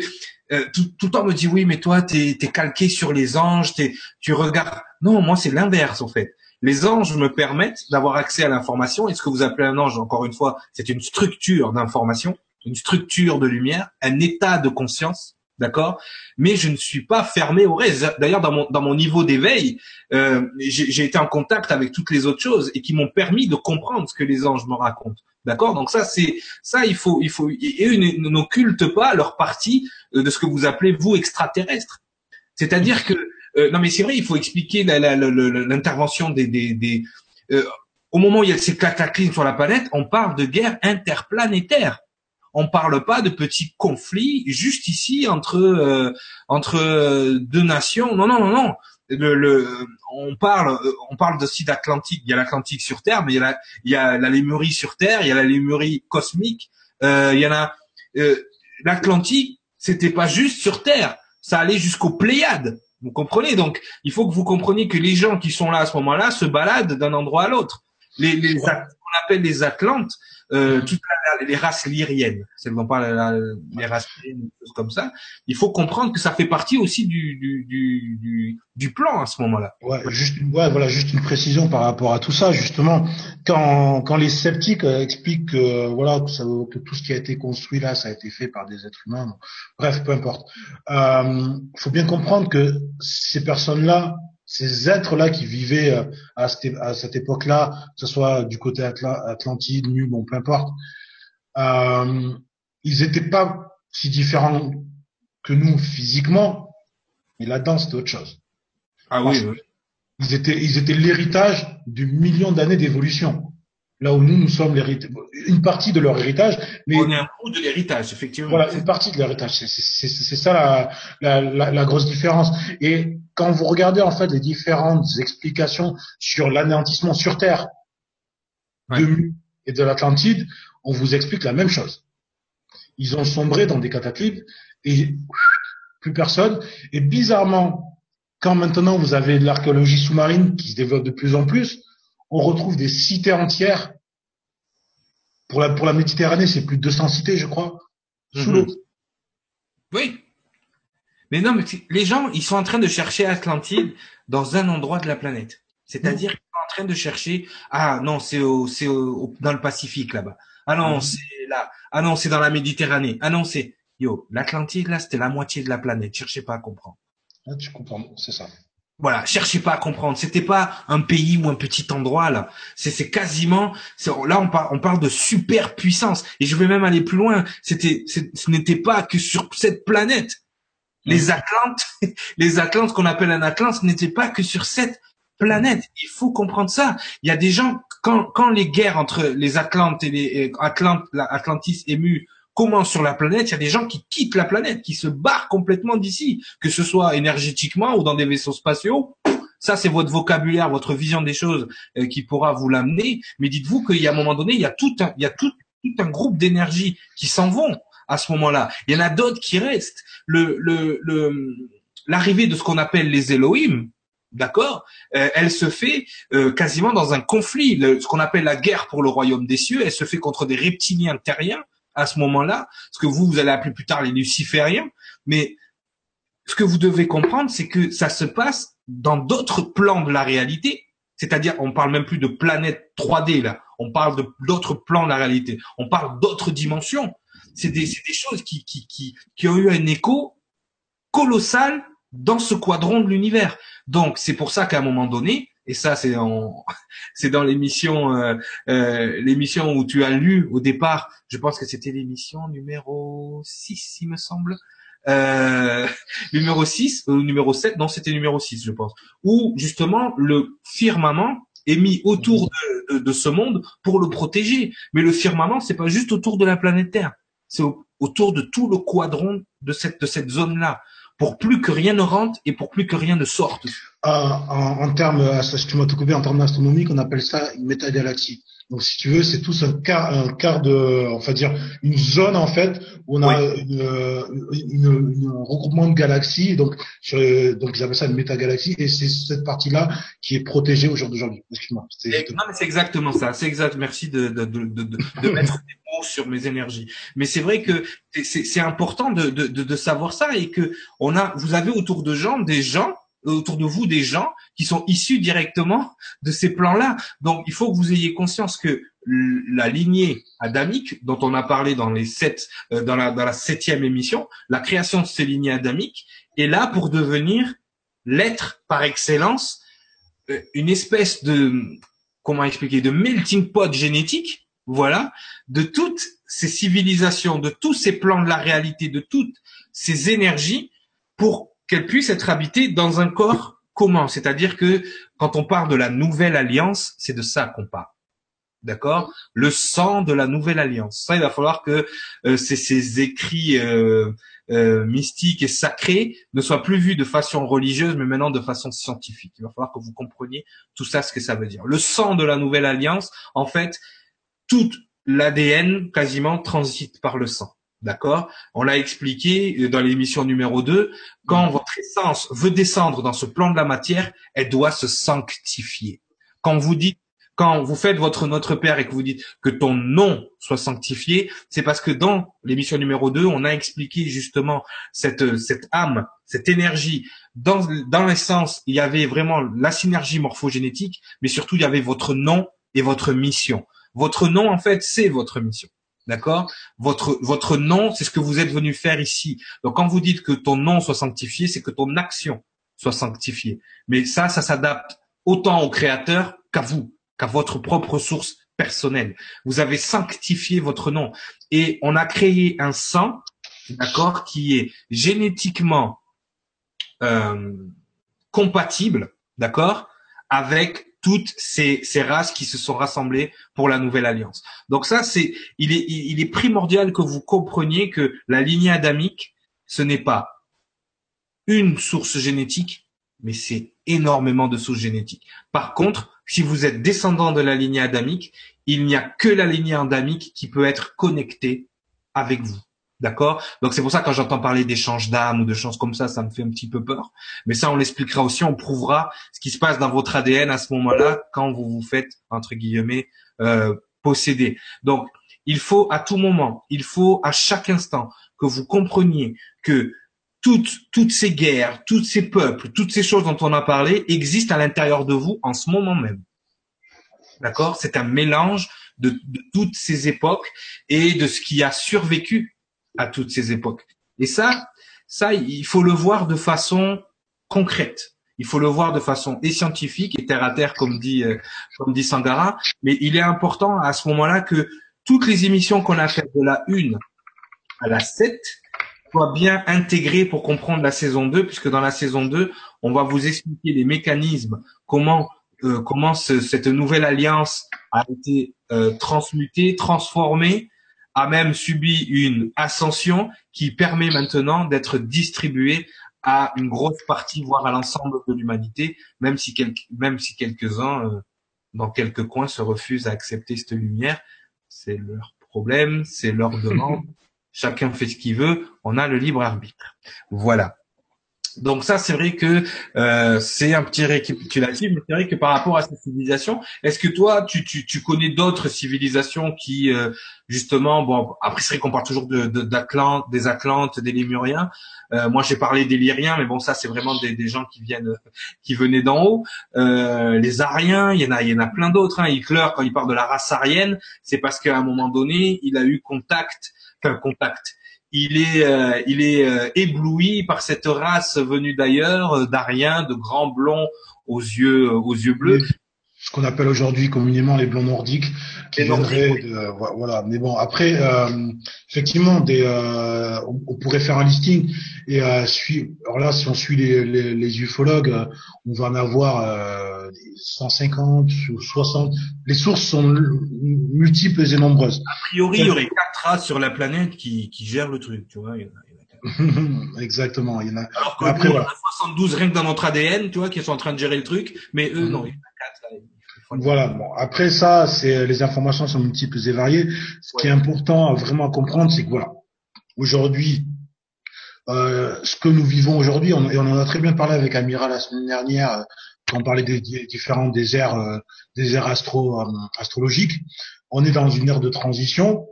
euh, tout, tout, le temps me dit oui, mais toi t'es es calqué sur les anges, es, tu regardes. Non, moi c'est l'inverse en fait. Les anges me permettent d'avoir accès à l'information. Et ce que vous appelez un ange, encore une fois, c'est une structure d'information une structure de lumière, un état de conscience, d'accord? Mais je ne suis pas fermé au reste. D'ailleurs, dans mon, dans mon niveau d'éveil, euh, j'ai été en contact avec toutes les autres choses et qui m'ont permis de comprendre ce que les anges me racontent. D'accord? Donc ça, c'est ça, il faut, il faut, et eux n'occultent pas leur partie euh, de ce que vous appelez vous extraterrestre. C'est-à-dire que euh, non, mais c'est vrai, il faut expliquer l'intervention des, des, des euh, au moment où il y a ces cataclysmes sur la planète, on parle de guerre interplanétaire on parle pas de petits conflits juste ici entre euh, entre euh, deux nations. Non, non, non, non. Le, le, on parle, on parle aussi d'Atlantique. Il y a l'Atlantique sur Terre, mais il y a la, il y a la Lémurie sur Terre, il y a la Lémurie cosmique. Euh, il y en a. Euh, L'Atlantique, c'était pas juste sur Terre, ça allait jusqu'aux Pléiades. Vous comprenez? Donc, il faut que vous compreniez que les gens qui sont là à ce moment-là se baladent d'un endroit à l'autre. Les, les, qu'on appelle les Atlantes, euh, toutes les races lyriennes, c'est non pas les races lyriennes, choses comme ça. Il faut comprendre que ça fait partie aussi du du du du, plan à ce moment-là. Ouais, juste ouais, voilà, juste une précision par rapport à tout ça. Justement, quand quand les sceptiques euh, expliquent que voilà que, ça, que, tout ce qui a été construit là, ça a été fait par des êtres humains. Bref, peu importe. Il euh, faut bien comprendre que ces personnes-là ces êtres-là qui vivaient euh, à cette, à cette époque-là, que ce soit du côté Atlantide, nu, bon, peu importe, euh, ils n'étaient pas si différents que nous physiquement, mais là-dedans, c'était autre chose. Ah oui, oui. Ils étaient, ils étaient l'héritage de millions d'années d'évolution. Là où nous, nous sommes l'héritage, une partie de leur héritage. Mais on est un bout de l'héritage, effectivement. Voilà, une partie de l'héritage. C'est ça la, la, la, grosse différence. Et quand vous regardez en fait les différentes explications sur l'anéantissement sur Terre de et de l'Atlantide, on vous explique la même chose. Ils ont sombré dans des cataclysmes et plus personne. Et bizarrement, quand maintenant vous avez de l'archéologie sous-marine qui se développe de plus en plus, on retrouve des cités entières. Pour la, pour la Méditerranée, c'est plus de 200 cités, je crois, sous mhm. l'eau. Oui. Mais non, mais les gens, ils sont en train de chercher Atlantide dans un endroit de la planète. C'est-à-dire qu'ils sont en train de chercher, ah non, c'est au, c'est dans le Pacifique là-bas. Ah non, mhm. c'est là. Ah non, c'est dans la Méditerranée. Ah non, c'est, yo, l'Atlantide là, c'était la moitié de la planète. Cherchez pas à comprendre. Ah, tu comprends, c'est ça. Voilà, cherchez pas à comprendre. C'était pas un pays ou un petit endroit là. C'est c'est quasiment. Là, on parle on parle de superpuissance. Et je vais même aller plus loin. C'était ce n'était pas que sur cette planète. Les mmh. Atlantes, les Atlantes (laughs) qu'on appelle un Atlante, ce n'était pas que sur cette planète. Il faut comprendre ça. Il y a des gens quand quand les guerres entre les Atlantes et les Atlantes, l'Atlantis ému comment sur la planète, il y a des gens qui quittent la planète, qui se barrent complètement d'ici, que ce soit énergétiquement ou dans des vaisseaux spatiaux. Ça, c'est votre vocabulaire, votre vision des choses euh, qui pourra vous l'amener. Mais dites-vous qu'il y a un moment donné, il y a tout un, groupe d'énergie qui s'en vont à ce moment-là. Il y en a d'autres qui restent. L'arrivée de ce qu'on appelle les Elohim, d'accord, euh, elle se fait euh, quasiment dans un conflit. ce qu'on appelle la guerre pour le royaume des cieux, elle se fait contre des reptiliens terriens à ce moment-là, ce que vous, vous allez appeler plus tard les lucifériens, mais ce que vous devez comprendre, c'est que ça se passe dans d'autres plans de la réalité, c'est-à-dire on parle même plus de planète 3D là, on parle d'autres plans de la réalité, on parle d'autres dimensions. C'est des, des, choses qui, qui, qui, qui ont eu un écho colossal dans ce quadron de l'univers. Donc c'est pour ça qu'à un moment donné, et ça c'est en (laughs) c'est dans l'émission euh, euh, l'émission où tu as lu au départ. Je pense que c'était l'émission numéro 6 il me semble. Euh, numéro 6 ou numéro 7, non c'était numéro 6 je pense, où justement le firmament est mis autour de, de, ce monde pour le protéger. Mais le firmament, c'est pas juste autour de la planète Terre, c'est autour de tout le quadron de cette, de cette zone-là pour plus que rien ne rentre et pour plus que rien ne sorte. Euh, en, en termes, si tu m'as tout coupé, en termes astronomiques, on appelle ça une métagalaxie. Donc, si tu veux, c'est tout un quart, un quart de, va dire, une zone en fait où on a une, une, un regroupement de galaxies. Donc, sur, donc ils appellent ça une métagalaxie, et c'est cette partie-là qui est protégée au jour d'aujourd'hui. Excuse-moi. Non, mais c'est exactement ça. C'est exact. Merci de, de, de, de, de mettre (laughs) des mots sur mes énergies. Mais c'est vrai que c'est important de, de, de, savoir ça et que on a, vous avez autour de gens des gens autour de vous des gens qui sont issus directement de ces plans-là. Donc, il faut que vous ayez conscience que la lignée adamique dont on a parlé dans les sept, euh, dans la, dans la septième émission, la création de ces lignées adamiques est là pour devenir l'être par excellence, euh, une espèce de, comment expliquer, de melting pot génétique, voilà, de toutes ces civilisations, de tous ces plans de la réalité, de toutes ces énergies pour qu'elle puisse être habitée dans un corps commun. C'est-à-dire que quand on parle de la nouvelle alliance, c'est de ça qu'on parle. D'accord? Le sang de la nouvelle alliance. Ça, il va falloir que euh, ces, écrits euh, euh, mystiques et sacrés ne soient plus vus de façon religieuse, mais maintenant de façon scientifique. Il va falloir que vous compreniez tout ça, ce que ça veut dire. Le sang de la nouvelle alliance, en fait, tout l'ADN quasiment transite par le sang. D'accord? On l'a expliqué euh, dans l'émission numéro 2, quand mm. votre essence veut descendre dans ce plan de la matière, elle doit se sanctifier. Quand vous dites quand vous faites votre Notre Père et que vous dites que ton nom soit sanctifié, c'est parce que dans l'émission numéro 2, on a expliqué justement cette, cette âme, cette énergie. Dans, dans l'essence, il y avait vraiment la synergie morphogénétique, mais surtout, il y avait votre nom et votre mission. Votre nom, en fait, c'est votre mission. D'accord? Votre votre nom, c'est ce que vous êtes venu faire ici. Donc quand vous dites que ton nom soit sanctifié, c'est que ton action soit sanctifiée. Mais ça, ça s'adapte autant au créateur qu'à vous, qu'à votre propre source personnelle. Vous avez sanctifié votre nom et on a créé un sang, d'accord, qui est génétiquement euh, compatible, d'accord, avec toutes ces, ces, races qui se sont rassemblées pour la nouvelle alliance. Donc ça, c'est, il est, il est primordial que vous compreniez que la lignée adamique, ce n'est pas une source génétique, mais c'est énormément de sources génétiques. Par contre, si vous êtes descendant de la lignée adamique, il n'y a que la lignée adamique qui peut être connectée avec vous. D'accord? Donc c'est pour ça que quand j'entends parler d'échange d'âme ou de choses comme ça, ça me fait un petit peu peur. Mais ça, on l'expliquera aussi, on prouvera ce qui se passe dans votre ADN à ce moment-là quand vous vous faites, entre guillemets, euh, posséder. Donc, il faut à tout moment, il faut à chaque instant que vous compreniez que toutes, toutes ces guerres, tous ces peuples, toutes ces choses dont on a parlé existent à l'intérieur de vous en ce moment même. D'accord? C'est un mélange de, de, toutes ces époques et de ce qui a survécu à toutes ces époques. Et ça, ça, il faut le voir de façon concrète. Il faut le voir de façon et scientifique et terre à terre, comme dit, euh, comme dit Sangara. Mais il est important à ce moment-là que toutes les émissions qu'on a faites de la 1 à la 7 soient bien intégrées pour comprendre la saison 2, puisque dans la saison 2, on va vous expliquer les mécanismes, comment euh, comment cette nouvelle alliance a été euh, transmutée, transformée, a même subi une ascension qui permet maintenant d'être distribué à une grosse partie, voire à l'ensemble de l'humanité, même si quelques, même si quelques-uns, euh, dans quelques coins, se refusent à accepter cette lumière. C'est leur problème, c'est leur (laughs) demande. Chacun fait ce qu'il veut. On a le libre arbitre. Voilà. Donc ça, c'est vrai que euh, c'est un petit récapitulatif, mais c'est vrai que par rapport à cette civilisation, est-ce que toi, tu, connais d'autres civilisations qui, euh, justement, bon, après c'est vrai qu'on parle toujours de, de des Atlantes, des Lémuriens. Euh, moi, j'ai parlé des Lyriens, mais bon, ça, c'est vraiment des, gens qui viennent, qui venaient d'en haut. Les Ariens, il y en a, il y en a plein d'autres. Hein. Hitler, quand il parle de la race arienne, c'est parce qu'à un moment donné, il a eu contact, enfin contact il est, euh, il est euh, ébloui par cette race venue d'ailleurs, euh, d'Ariens, de grands blonds aux yeux, aux yeux bleus. Ce qu'on appelle aujourd'hui communément les blancs nordiques, qui viendraient de, voilà. Mais bon, après, euh, effectivement, des, euh, on, pourrait faire un listing et euh, alors là, si on suit les, les, les ufologues, on va en avoir 150 ou 60. Les sources sont multiples et nombreuses. A priori, il y aurait quatre races sur la planète qui, qui gèrent le truc, tu vois. (laughs) Exactement. Il y en a. Alors après, a 72 rien que dans notre ADN, tu vois, qui sont en train de gérer le truc, mais eux, non, il y en a 4. Voilà. Bon, après ça, c'est les informations sont multiples et variées. Ce qui est important à vraiment comprendre, c'est que voilà, aujourd'hui, euh, ce que nous vivons aujourd'hui, on, et on en a très bien parlé avec Amira la semaine dernière, quand on parlait des, différents déserts, euh, déserts astro, euh, astrologiques. On est dans une ère de transition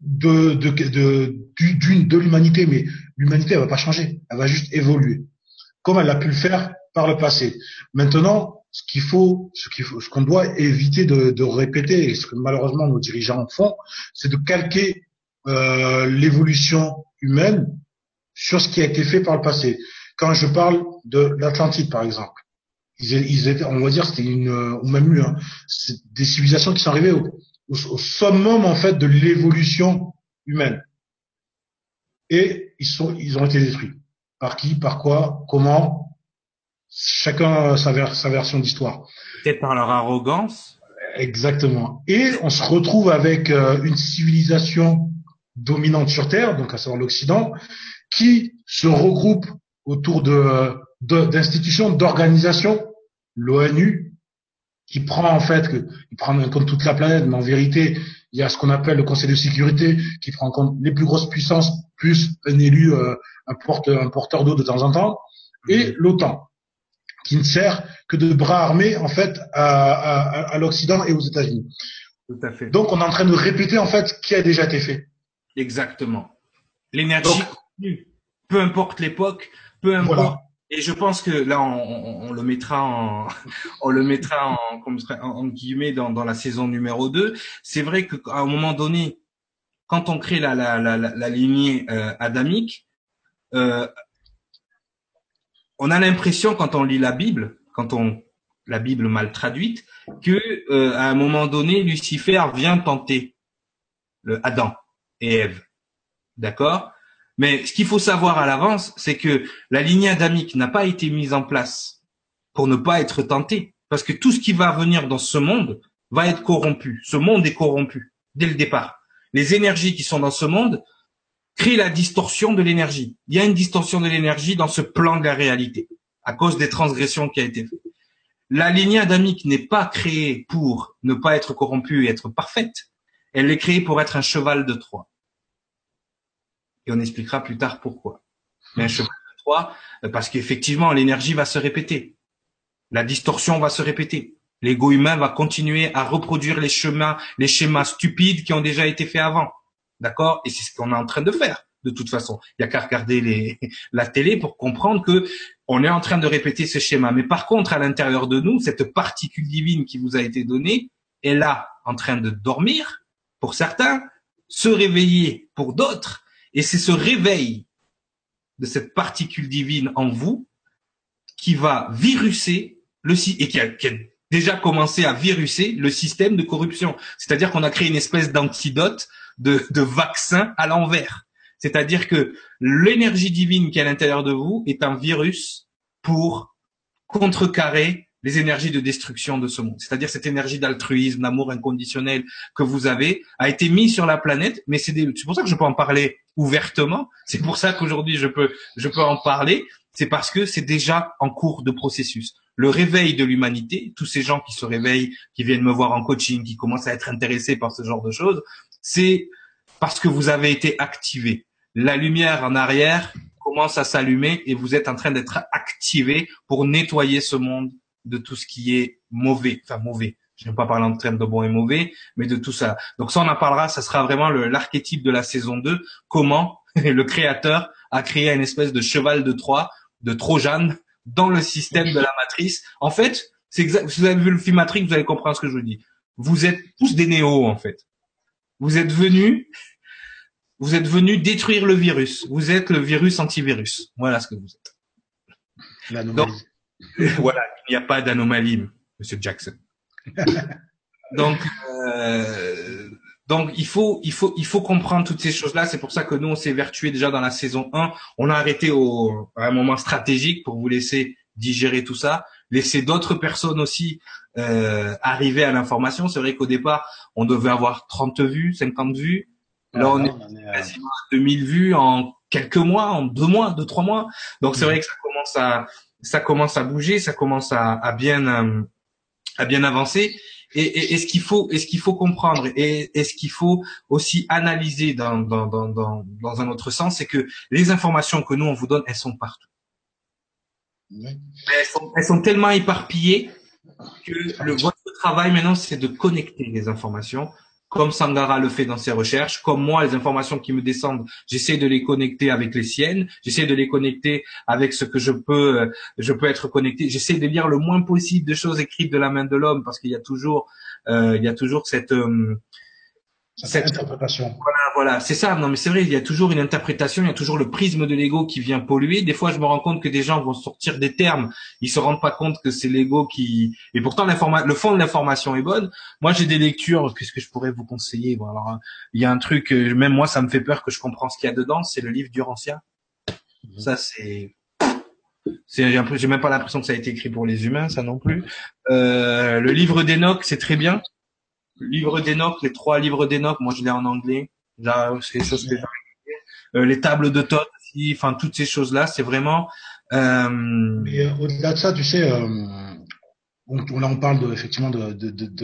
de de de, de l'humanité, mais l'humanité elle va pas changer, elle va juste évoluer, comme elle a pu le faire par le passé. Maintenant, ce qu'il faut, ce qu'il faut, ce qu'on doit éviter de, de, répéter, et ce que malheureusement nos dirigeants font, c'est de calquer euh, l'évolution humaine sur ce qui a été fait par le passé. Quand je parle de l'Atlantide, par exemple, ils, étaient, on va dire, c'était une, ou même mieux, hein, des civilisations qui sont arrivées au, au, summum en fait de l'évolution humaine. Et ils sont, ils ont été détruits. Par qui, par quoi, comment? Chacun a sa, sa version d'histoire. Peut-être par leur arrogance. Exactement. Et on se retrouve avec euh, une civilisation dominante sur Terre, donc à savoir l'Occident, qui se regroupe autour de d'institutions, d'organisations, l'ONU, qui prend en fait, qui prend en compte toute la planète, mais en vérité, il y a ce qu'on appelle le Conseil de sécurité qui prend en compte les plus grosses puissances plus un élu, euh, un, porte, un porteur d'eau de temps en temps, et l'OTAN qui ne sert que de bras armés en fait à, à, à l'Occident et aux États-Unis. Tout à fait. Donc on est en train de répéter en fait ce qui a déjà été fait. Exactement. L'énergie peu importe l'époque, peu importe et je pense que là, on, on, le mettra en, (laughs) on le mettra en, en, guillemets dans, dans, la saison numéro 2. C'est vrai qu'à un moment donné, quand on crée la, la, la, la lignée euh, adamique, euh, on a l'impression quand on lit la Bible, quand on la Bible mal traduite, que euh, à un moment donné, Lucifer vient tenter le Adam et Ève. D'accord? Mais ce qu'il faut savoir à l'avance, c'est que la lignée adamique n'a pas été mise en place pour ne pas être tentée. Parce que tout ce qui va venir dans ce monde va être corrompu. Ce monde est corrompu dès le départ. Les énergies qui sont dans ce monde créent la distorsion de l'énergie. Il y a une distorsion de l'énergie dans ce plan de la réalité à cause des transgressions qui a été faites. La lignée adamique n'est pas créée pour ne pas être corrompue et être parfaite. Elle est créée pour être un cheval de Troie et on expliquera plus tard pourquoi. Mais un cheval de Troie, euh, parce qu'effectivement, l'énergie va se répéter. La distorsion va se répéter. L'ego humain va continuer à reproduire les chemins, les schémas stupides qui ont déjà été faits avant. D'accord? Et c'est ce qu'on est en train de faire, de toute façon. Il y a qu'à regarder la télé pour comprendre que on est en train de répéter ce schéma. Mais par contre, à l'intérieur de nous, cette particule divine qui vous a été donnée est là, en train de dormir, pour certains, se réveiller pour d'autres, et c'est ce réveil de cette particule divine en vous qui va viruser le et qui a, qui a déjà commencé à viruser le système de corruption. C'est-à-dire qu'on a créé une espèce d'antidote, de, de vaccin à l'envers. C'est-à-dire que l'énergie divine qui est à l'intérieur de vous est un virus pour contrecarrer les énergies de destruction de ce monde. C'est-à-dire cette énergie d'altruisme, d'amour inconditionnel que vous avez a été mise sur la planète, mais c'est pour ça que je peux en parler ouvertement. C'est pour ça qu'aujourd'hui je peux, je peux en parler. C'est parce que c'est déjà en cours de processus. Le réveil de l'humanité, tous ces gens qui se réveillent, qui viennent me voir en coaching, qui commencent à être intéressés par ce genre de choses, c'est parce que vous avez été activé. La lumière en arrière commence à s'allumer et vous êtes en train d'être activé pour nettoyer ce monde de tout ce qui est mauvais, enfin mauvais. Je n'aime pas parler en termes de bon et mauvais, mais de tout ça. Donc ça, on en parlera. Ça sera vraiment l'archétype de la saison 2. Comment (laughs) le créateur a créé une espèce de cheval de Troie, de Trojan, dans le système de la matrice. En fait. Si vous avez vu le film Matrix, vous allez comprendre ce que je vous dis. Vous êtes tous des néos, en fait. Vous êtes venus, vous êtes venus détruire le virus. Vous êtes le virus antivirus. Voilà ce que vous êtes. Donc, (laughs) voilà, il n'y a pas d'anomalie. Monsieur Jackson. (laughs) donc, euh, donc il faut, il faut, il faut comprendre toutes ces choses-là. C'est pour ça que nous, on s'est vertué déjà dans la saison 1. On a arrêté au, à un moment stratégique pour vous laisser digérer tout ça, laisser d'autres personnes aussi euh, arriver à l'information. C'est vrai qu'au départ, on devait avoir 30 vues, 50 vues. Là, on, est, quasiment à 2000 vues en quelques mois, en deux mois, deux trois mois. Donc c'est vrai que ça commence à ça commence à bouger, ça commence à, à bien euh, à bien avancer. Et, et, et ce qu'il faut, et ce qu'il faut comprendre, et, et ce qu'il faut aussi analyser dans, dans, dans, dans, dans un autre sens, c'est que les informations que nous on vous donne, elles sont partout. Elles, sont, elles, sont, tellement éparpillées que le, votre travail maintenant, c'est de connecter les informations comme Sangara le fait dans ses recherches, comme moi, les informations qui me descendent, j'essaie de les connecter avec les siennes, j'essaie de les connecter avec ce que je peux, euh, je peux être connecté. J'essaie de lire le moins possible de choses écrites de la main de l'homme parce qu'il y a toujours, euh, il y a toujours cette, euh, cette interprétation. Voilà, voilà, c'est ça. Non, mais c'est vrai, il y a toujours une interprétation, il y a toujours le prisme de l'ego qui vient polluer. Des fois, je me rends compte que des gens vont sortir des termes, ils se rendent pas compte que c'est l'ego qui. Et pourtant, le fond de l'information est bonne. Moi, j'ai des lectures. Qu'est-ce que je pourrais vous conseiller? Bon, alors, il y a un truc, euh, même moi, ça me fait peur que je comprends ce qu'il y a dedans. C'est le livre d'Urancia. Mhm. Ça, c'est. C'est, j'ai même pas l'impression que ça a été écrit pour les humains, ça non plus. Euh, le livre d'Enoch, c'est très bien livre d'Enoch, les trois livres d'Enoch, moi je l'ai en anglais. Euh, les tables de Todd aussi, enfin toutes ces choses-là, c'est vraiment. Euh... Mais euh, au-delà de ça, tu sais, on, là on parle de, effectivement de,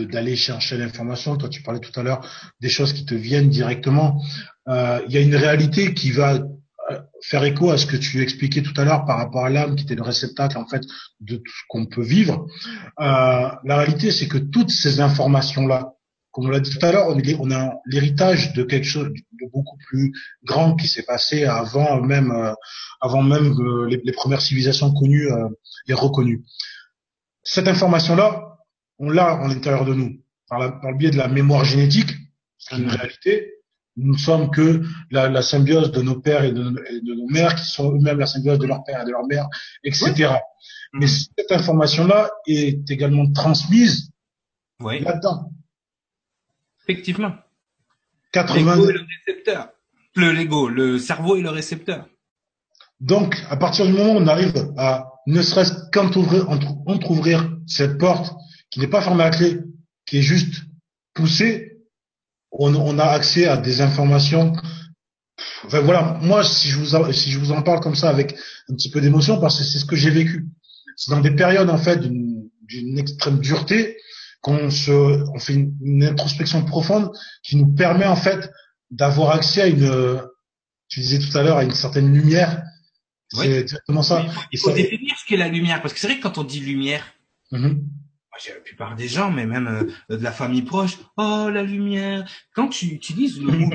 d'aller chercher l'information. Toi, tu parlais tout à l'heure des choses qui te viennent directement. Il y a une réalité qui va faire écho à ce que tu expliquais tout à l'heure par rapport à l'âme qui était le réceptacle en fait de tout ce qu'on peut vivre. Euh, la réalité, c'est que toutes ces informations là, comme on l'a dit tout à l'heure, on, a l'héritage de quelque chose de beaucoup plus grand qui s'est passé avant même, euh, avant même les, les, premières civilisations connues euh, et reconnues. Cette information-là, on l'a en l'intérieur de nous, par, le biais de la mémoire génétique, c'est une réalité. Nous ne sommes que la, la, symbiose de nos pères et de, de nos mères, qui sont eux-mêmes la symbiose de leurs pères et de leurs mères, etc. Mais cette information-là est également transmise oui. là-dedans. Effectivement. 80... L'ego le récepteur. Le Lego, le cerveau est le récepteur. Donc, à partir du moment où on arrive à ne serait-ce qu'entrouvrir cette porte qui n'est pas fermée à clé, qui est juste poussée, on, on a accès à des informations. Enfin voilà, moi si je vous si je vous en parle comme ça avec un petit peu d'émotion parce que c'est ce que j'ai vécu. C'est dans des périodes en fait d'une extrême dureté qu'on se, on fait une, introspection profonde qui nous permet en fait d'avoir accès à une, tu disais tout à l'heure, à une certaine lumière. C'est exactement ça. Il faut, définir ce qu'est la lumière, parce que c'est vrai que quand on dit lumière, mm la plupart des gens, mais même euh, de la famille proche, oh la lumière. Quand tu utilises le mot,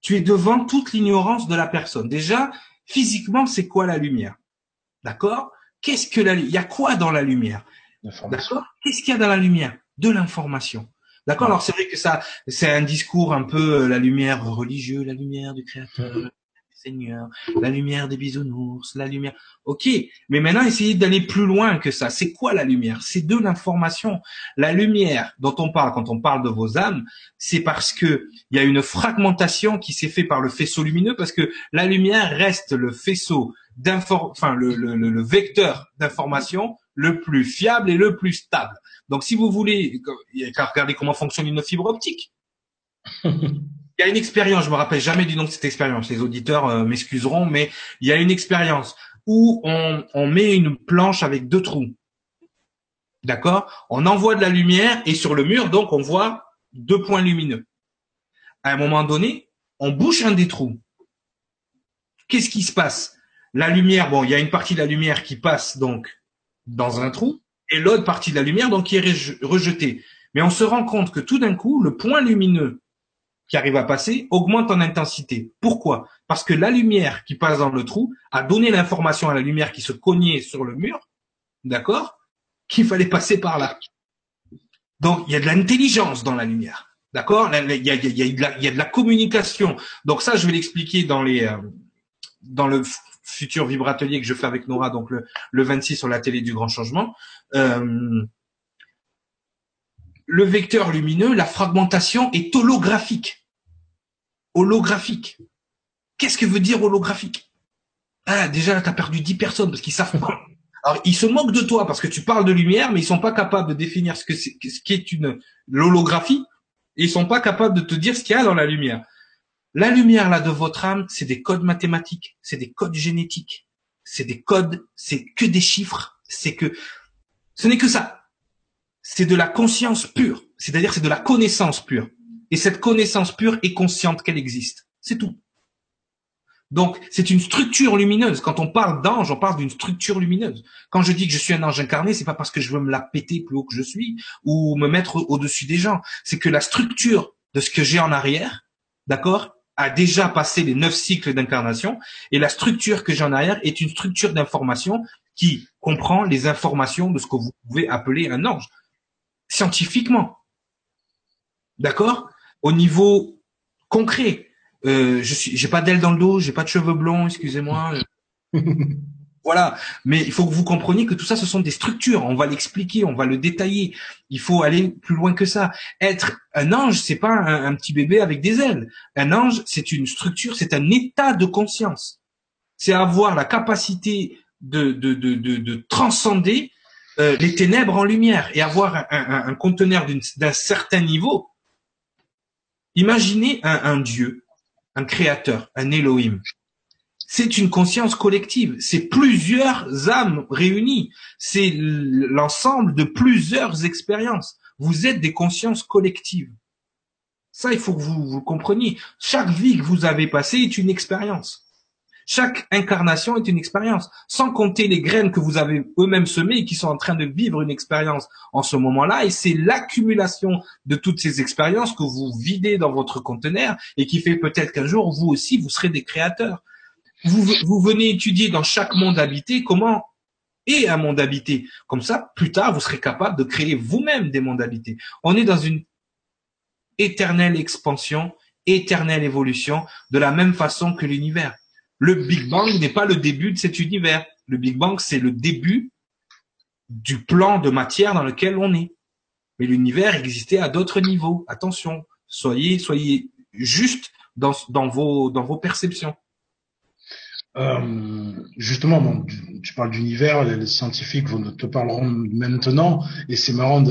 tu es devant toute l'ignorance de la personne. Déjà, physiquement, c'est quoi la lumière? D'accord? Qu'est-ce que la Il y a quoi dans la lumière? D'accord Qu'est-ce qu'il y a dans la lumière De l'information? D'accord Alors c'est vrai que ça, c'est un discours un peu euh, la lumière religieuse, la lumière du Créateur, du Seigneur, la lumière des bisounours, la lumière. Ok, mais maintenant essayez d'aller plus loin que ça. C'est quoi la lumière? C'est de l'information. La lumière dont on parle quand on parle de vos âmes, c'est parce que il y a une fragmentation qui s'est fait par le faisceau lumineux, parce que la lumière reste le faisceau d'information, enfin le, le, le vecteur d'information le plus fiable et le plus stable. Donc, si vous voulez, regardez comment fonctionne une fibre optique. (laughs) Il y a une expérience, je me rappelle jamais du nom de cette expérience. Les auditeurs euh, m'excuseront, mais il y a une expérience où on, on met une planche avec deux trous. D'accord? On envoie de la lumière et sur le mur, donc, on voit deux points lumineux. À un moment donné, on bouche un des trous. Qu'est-ce qui se passe? La lumière, bon, il y a une partie de la lumière qui passe donc dans un trou et l'autre partie de la lumière donc qui est rejetée. Mais on se rend compte que tout d'un coup, le point lumineux qui arrive à passer augmente en intensité. Pourquoi? Parce que la lumière qui passe dans le trou a donné l'information à la lumière qui se cognait sur le mur, d'accord Qu'il fallait passer par là. Donc il y a de l'intelligence dans la lumière. D'accord? Il, y a de la communication. Donc ça, je vais l'expliquer dans les euh, dans le futur vibratelier que je fais avec Nora, donc le, le 26 sur la télé du Grand Changement. Euh, le vecteur lumineux, la fragmentation est holographique. Holographique. Qu'est-ce que veut dire holographique? Ah, déjà, tu as perdu 10 personnes parce qu'ils savent pas. Alors, ils se moquent de toi parce que tu parles de lumière, mais ils sont pas capables de définir ce que c'est, ce qui est une l'holographie. Ils sont pas capables de te dire ce qu'il y a dans la lumière. La lumière là de votre âme, c'est des codes mathématiques, c'est des codes génétiques, c'est des codes, c'est que des chiffres, c'est que ce n'est que ça. C'est de la conscience pure, c'est-à-dire c'est de la connaissance pure. Et cette connaissance pure est consciente qu'elle existe. C'est tout. Donc, c'est une structure lumineuse. Quand on parle d'ange, on parle d'une structure lumineuse. Quand je dis que je suis un ange incarné, c'est pas parce que je veux me la péter plus haut que je suis ou me mettre au-dessus des gens. C'est que la structure de ce que j'ai en arrière, d'accord, a déjà passé les neuf cycles d'incarnation et la structure que j'ai en arrière est une structure d'information qui comprend les informations de ce que vous pouvez appeler un ange scientifiquement. D'accord? Au niveau concret, euh, je suis, j'ai pas d'aile dans le dos, j'ai pas de cheveux blonds, excusez-moi. (laughs) voilà. Mais il faut que vous compreniez que tout ça, ce sont des structures. On va l'expliquer, on va le détailler. Il faut aller plus loin que ça. Être un ange, c'est pas un, petit bébé avec des ailes. Un ange, c'est une structure, c'est un état de conscience. C'est avoir la capacité de, de, de, de, de transcender euh, les ténèbres en lumière et avoir un, un, un conteneur d'un certain niveau. Imaginez un, un Dieu un créateur, un Elohim. C'est une conscience collective, c'est plusieurs âmes réunies, c'est l'ensemble de plusieurs expériences. Vous êtes des consciences collectives. Ça, il faut que vous, vous compreniez. Chaque vie que vous avez passée est une expérience. Chaque incarnation est une expérience, sans compter les graines que vous avez eux-mêmes semées et qui sont en train de vivre une expérience en ce moment-là. Et c'est l'accumulation de toutes ces expériences que vous videz dans votre conteneur et qui fait peut-être qu'un jour, vous aussi, vous serez des créateurs. Vous, venez étudier dans chaque monde habité comment est un monde habité? Comme ça, plus tard, vous serez capable de créer vous-même des mondes habités. On est dans une éternelle expansion, éternelle évolution, de la même façon que l'univers. Le Big Bang n'est pas le début de cet univers. Le Big Bang, c'est le début du plan de matière dans lequel on est. Mais l'univers existait à d'autres niveaux. Attention, soyez, soyez juste dans, vos, dans vos perceptions. Euh, justement, tu parles d'univers, les, scientifiques vont te parleront maintenant, et c'est marrant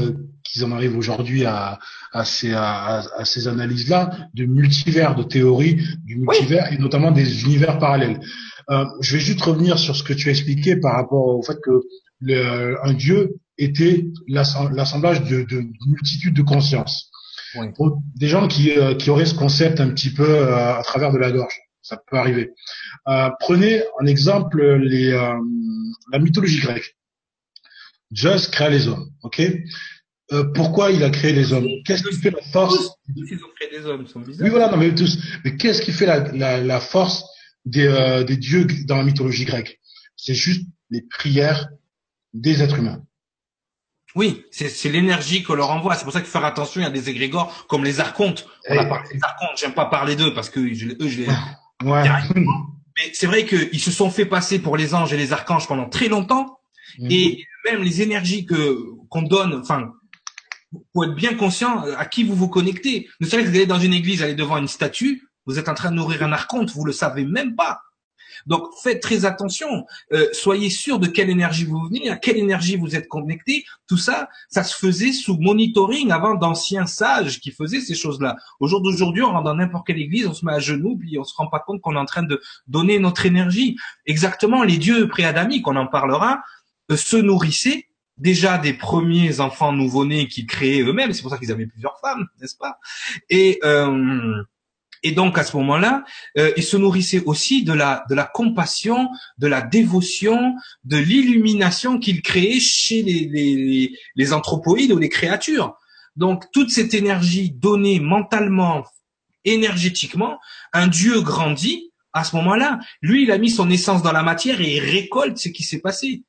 qu'ils en arrivent aujourd'hui à, à ces, à, ces analyses-là de multivers, de théories du multivers et notamment des univers parallèles. Euh, je vais juste revenir sur ce que tu as expliqué par rapport au fait que le, un dieu était l'assemblage de, de multitudes de consciences. Pour des gens qui, euh, qui auraient ce concept un petit peu euh, à travers de la gorge, ça peut arriver. Euh, prenez en exemple les, la mythologie grecque. Zeus crée les hommes, ok? Euh, pourquoi il a créé les hommes? Qu'est-ce qui fait la force Ils ont créé des hommes, sont bizarres. Oui, voilà, non, mais tous. Mais qu'est-ce qui fait la, la, la force des, euh, des dieux dans la mythologie grecque? C'est juste les prières des êtres humains. Oui, c'est l'énergie qu'on leur envoie. C'est pour ça qu'il faut faire attention. Il y a des égrégores comme les archontes. On a parlé des archontes. J'aime pas parler d'eux parce que je, eux, je les. (laughs) Ouais. Mais c'est vrai qu'ils se sont fait passer pour les anges et les archanges pendant très longtemps. Mhm. Et même les énergies que qu'on donne, enfin pour être bien conscient à qui vous vous connectez. Ne serait-ce que vous allez dans une église, allez devant une statue, vous êtes en train de nourrir un archonte, vous le savez même pas. Donc faites très attention, euh, soyez sûr de quelle énergie vous venez, à quelle énergie vous êtes connecté. Tout ça, ça se faisait sous monitoring avant d'anciens sages qui faisaient ces choses-là. Au jour d'aujourd'hui, on rentre dans n'importe quelle église, on se met à genoux, puis on se rend pas compte qu'on est en train de donner notre énergie. Exactement, les dieux préadamiques, on en parlera, euh, se nourrissaient déjà des premiers enfants nouveau-nés qu'ils créaient eux-mêmes. C'est pour ça qu'ils avaient plusieurs femmes, n'est-ce pas? Et euh, et donc à ce moment-là, euh, ils se nourrissaient aussi de la de la compassion, de la dévotion, de l'illumination qu'ils créaient chez les, les, les anthropoïdes ou les créatures. Donc toute cette énergie donnée mentalement, énergétiquement, un Dieu grandit à ce moment-là. Lui, il a mis son essence dans la matière et il récolte ce qui s'est passé.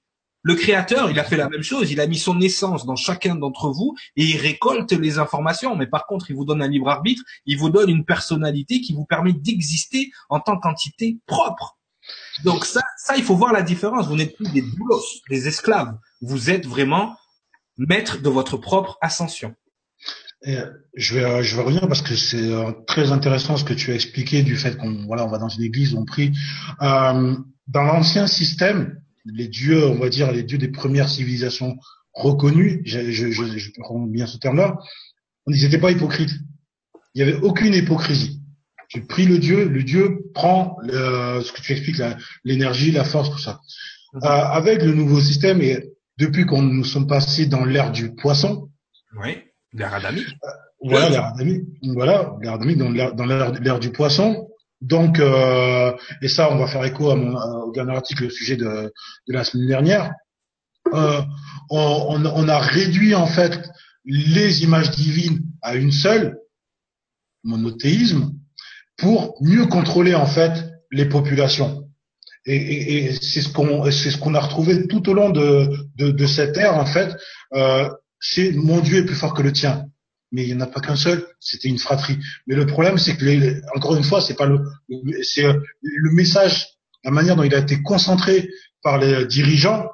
Le créateur, il a fait la même chose. Il a mis son essence dans chacun d'entre vous et il récolte les informations. Mais par contre, il vous donne un libre arbitre. Il vous donne une personnalité qui vous permet d'exister en tant qu'entité propre. Donc ça, ça, il faut voir la différence. Vous n'êtes plus des boulos, des esclaves. Vous êtes vraiment maître de votre propre ascension. je vais, je vais revenir parce que c'est euh, très intéressant ce que tu as expliqué du fait qu'on, voilà, on va dans une église, on prie. Euh, dans l'ancien système, les dieux, on va dire les dieux des premières civilisations reconnues, je, je, je, je prends bien ce terme-là, ils n'étaient pas hypocrites. Il n'y avait aucune hypocrisie. Tu pries le dieu, le dieu prend le, ce que tu expliques, l'énergie, la, force, tout ça. Mhm. Euh, avec le nouveau système et depuis qu'on nous sommes passés dans l'ère du poisson. Oui, l'ère adamique. Euh, voilà, l'ère adamique. Voilà, l'ère adamique dans l'ère du poisson. Donc, euh, et ça, on va faire écho à mon, au dernier article au sujet de, de la semaine dernière. Euh, on, on, a réduit en fait les images divines à une seule, monothéisme, pour mieux contrôler en fait les populations. Et, et, et c'est ce qu'on c'est ce qu'on a retrouvé tout au long de, de, de cette ère en fait. Euh, c'est mon Dieu est plus fort que le tien. Mais il n'y en a pas qu'un seul, c'était une fratrie. Mais le problème, c'est que les, encore une fois, c'est pas le, c'est le message, la manière dont il a été concentré par les dirigeants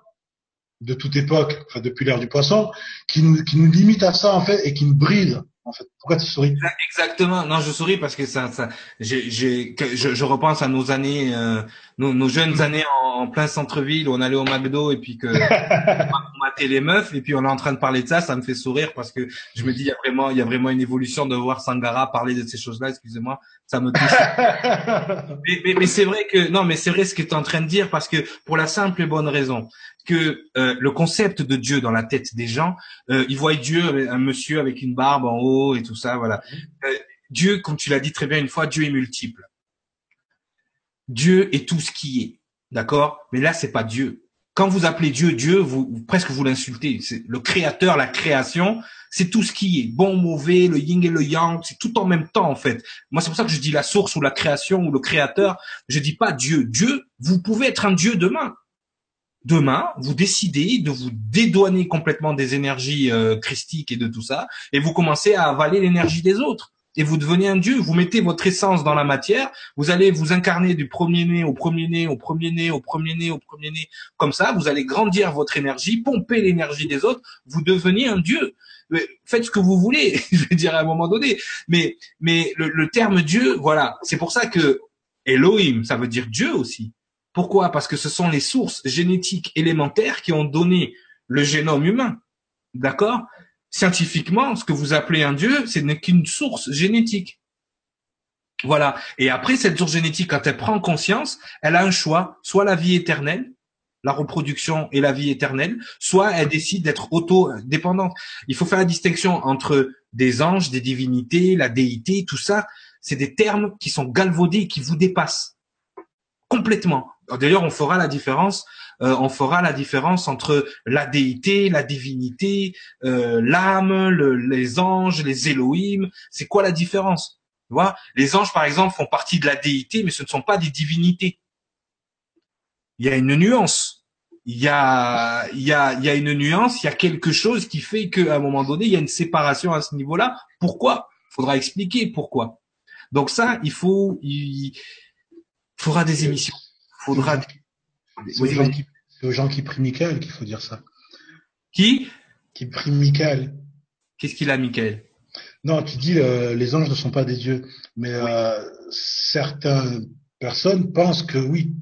de toute époque, enfin depuis l'ère du poisson, qui nous, qui nous limite à ça en fait et qui nous bride en fait. Pourquoi tu souris? Exactement. Non, je souris parce que ça, ça, j'ai, j'ai, je, je, repense à nos années, euh, nos, nos, jeunes mm. années en, plein centre-ville où on allait au McDo et puis que (laughs) matait les meufs et puis on est en train de parler de ça, ça me fait sourire parce que je me dis il y a vraiment, il y a vraiment une évolution de voir Sangara parler de ces choses-là. Excusez-moi, ça me touche. (laughs) mais, mais, mais c'est vrai que non, mais c'est vrai ce que tu es en train de dire parce que pour la simple et bonne raison que euh, le concept de Dieu dans la tête des gens, euh, ils voient Dieu, un monsieur avec une barbe en haut et tout ça, voilà. Euh, Dieu, comme tu l'as dit très bien une fois, Dieu est multiple. Dieu est tout ce qui est, d'accord? Mais là, c'est pas Dieu. Quand vous appelez Dieu Dieu, vous, presque vous l'insultez. C'est le créateur, la création, c'est tout ce qui est bon, mauvais, le yin et le yang, c'est tout en même temps en fait. Moi, c'est pour ça que je dis la source ou la création ou le créateur. Je dis pas Dieu. Dieu, vous pouvez être un Dieu demain demain, vous décidez de vous dédouaner complètement des énergies euh, christiques et de tout ça, et vous commencez à avaler l'énergie des autres. Et vous devenez un dieu, vous mettez votre essence dans la matière, vous allez vous incarner du premier né au premier né, au premier né, au premier né, au premier né, comme ça, vous allez grandir votre énergie, pomper l'énergie des autres, vous devenez un dieu. Faites ce que vous voulez, (laughs) je vais dire à un moment donné. Mais, mais le, le terme Dieu, voilà, c'est pour ça que Elohim, ça veut dire Dieu aussi. Pourquoi? Parce que ce sont les sources génétiques élémentaires qui ont donné le génome humain. D'accord? Scientifiquement, ce que vous appelez un dieu, ce n'est qu'une source génétique. Voilà. Et après, cette source génétique, quand elle prend conscience, elle a un choix, soit la vie éternelle, la reproduction et la vie éternelle, soit elle décide d'être auto-dépendante. Il faut faire la distinction entre des anges, des divinités, la déité, tout ça. C'est des termes qui sont galvaudés, qui vous dépassent complètement. D'ailleurs, on fera la différence. Euh, on fera la différence entre la déité, la divinité, euh, l'âme, les anges, les Elohim. C'est quoi la différence? Tu vois? Les anges, par exemple, font partie de la déité, mais ce ne sont pas des divinités. Il y a une nuance. Il y a, il y a, il y a une nuance. Il y a quelque chose qui fait qu'à un moment donné, il y a une séparation à ce niveau-là. Pourquoi? Il faudra expliquer pourquoi. Donc ça, il faut, il faudra des émissions. Faudra. C'est aux, gens qui prient Michael qu'il faut dire ça. Qui? Qui prie Michael. Qu'est-ce qu'il a, Michael? Non, tu dis euh, les anges ne sont pas des dieux, mais euh, certaines personnes pensent que oui.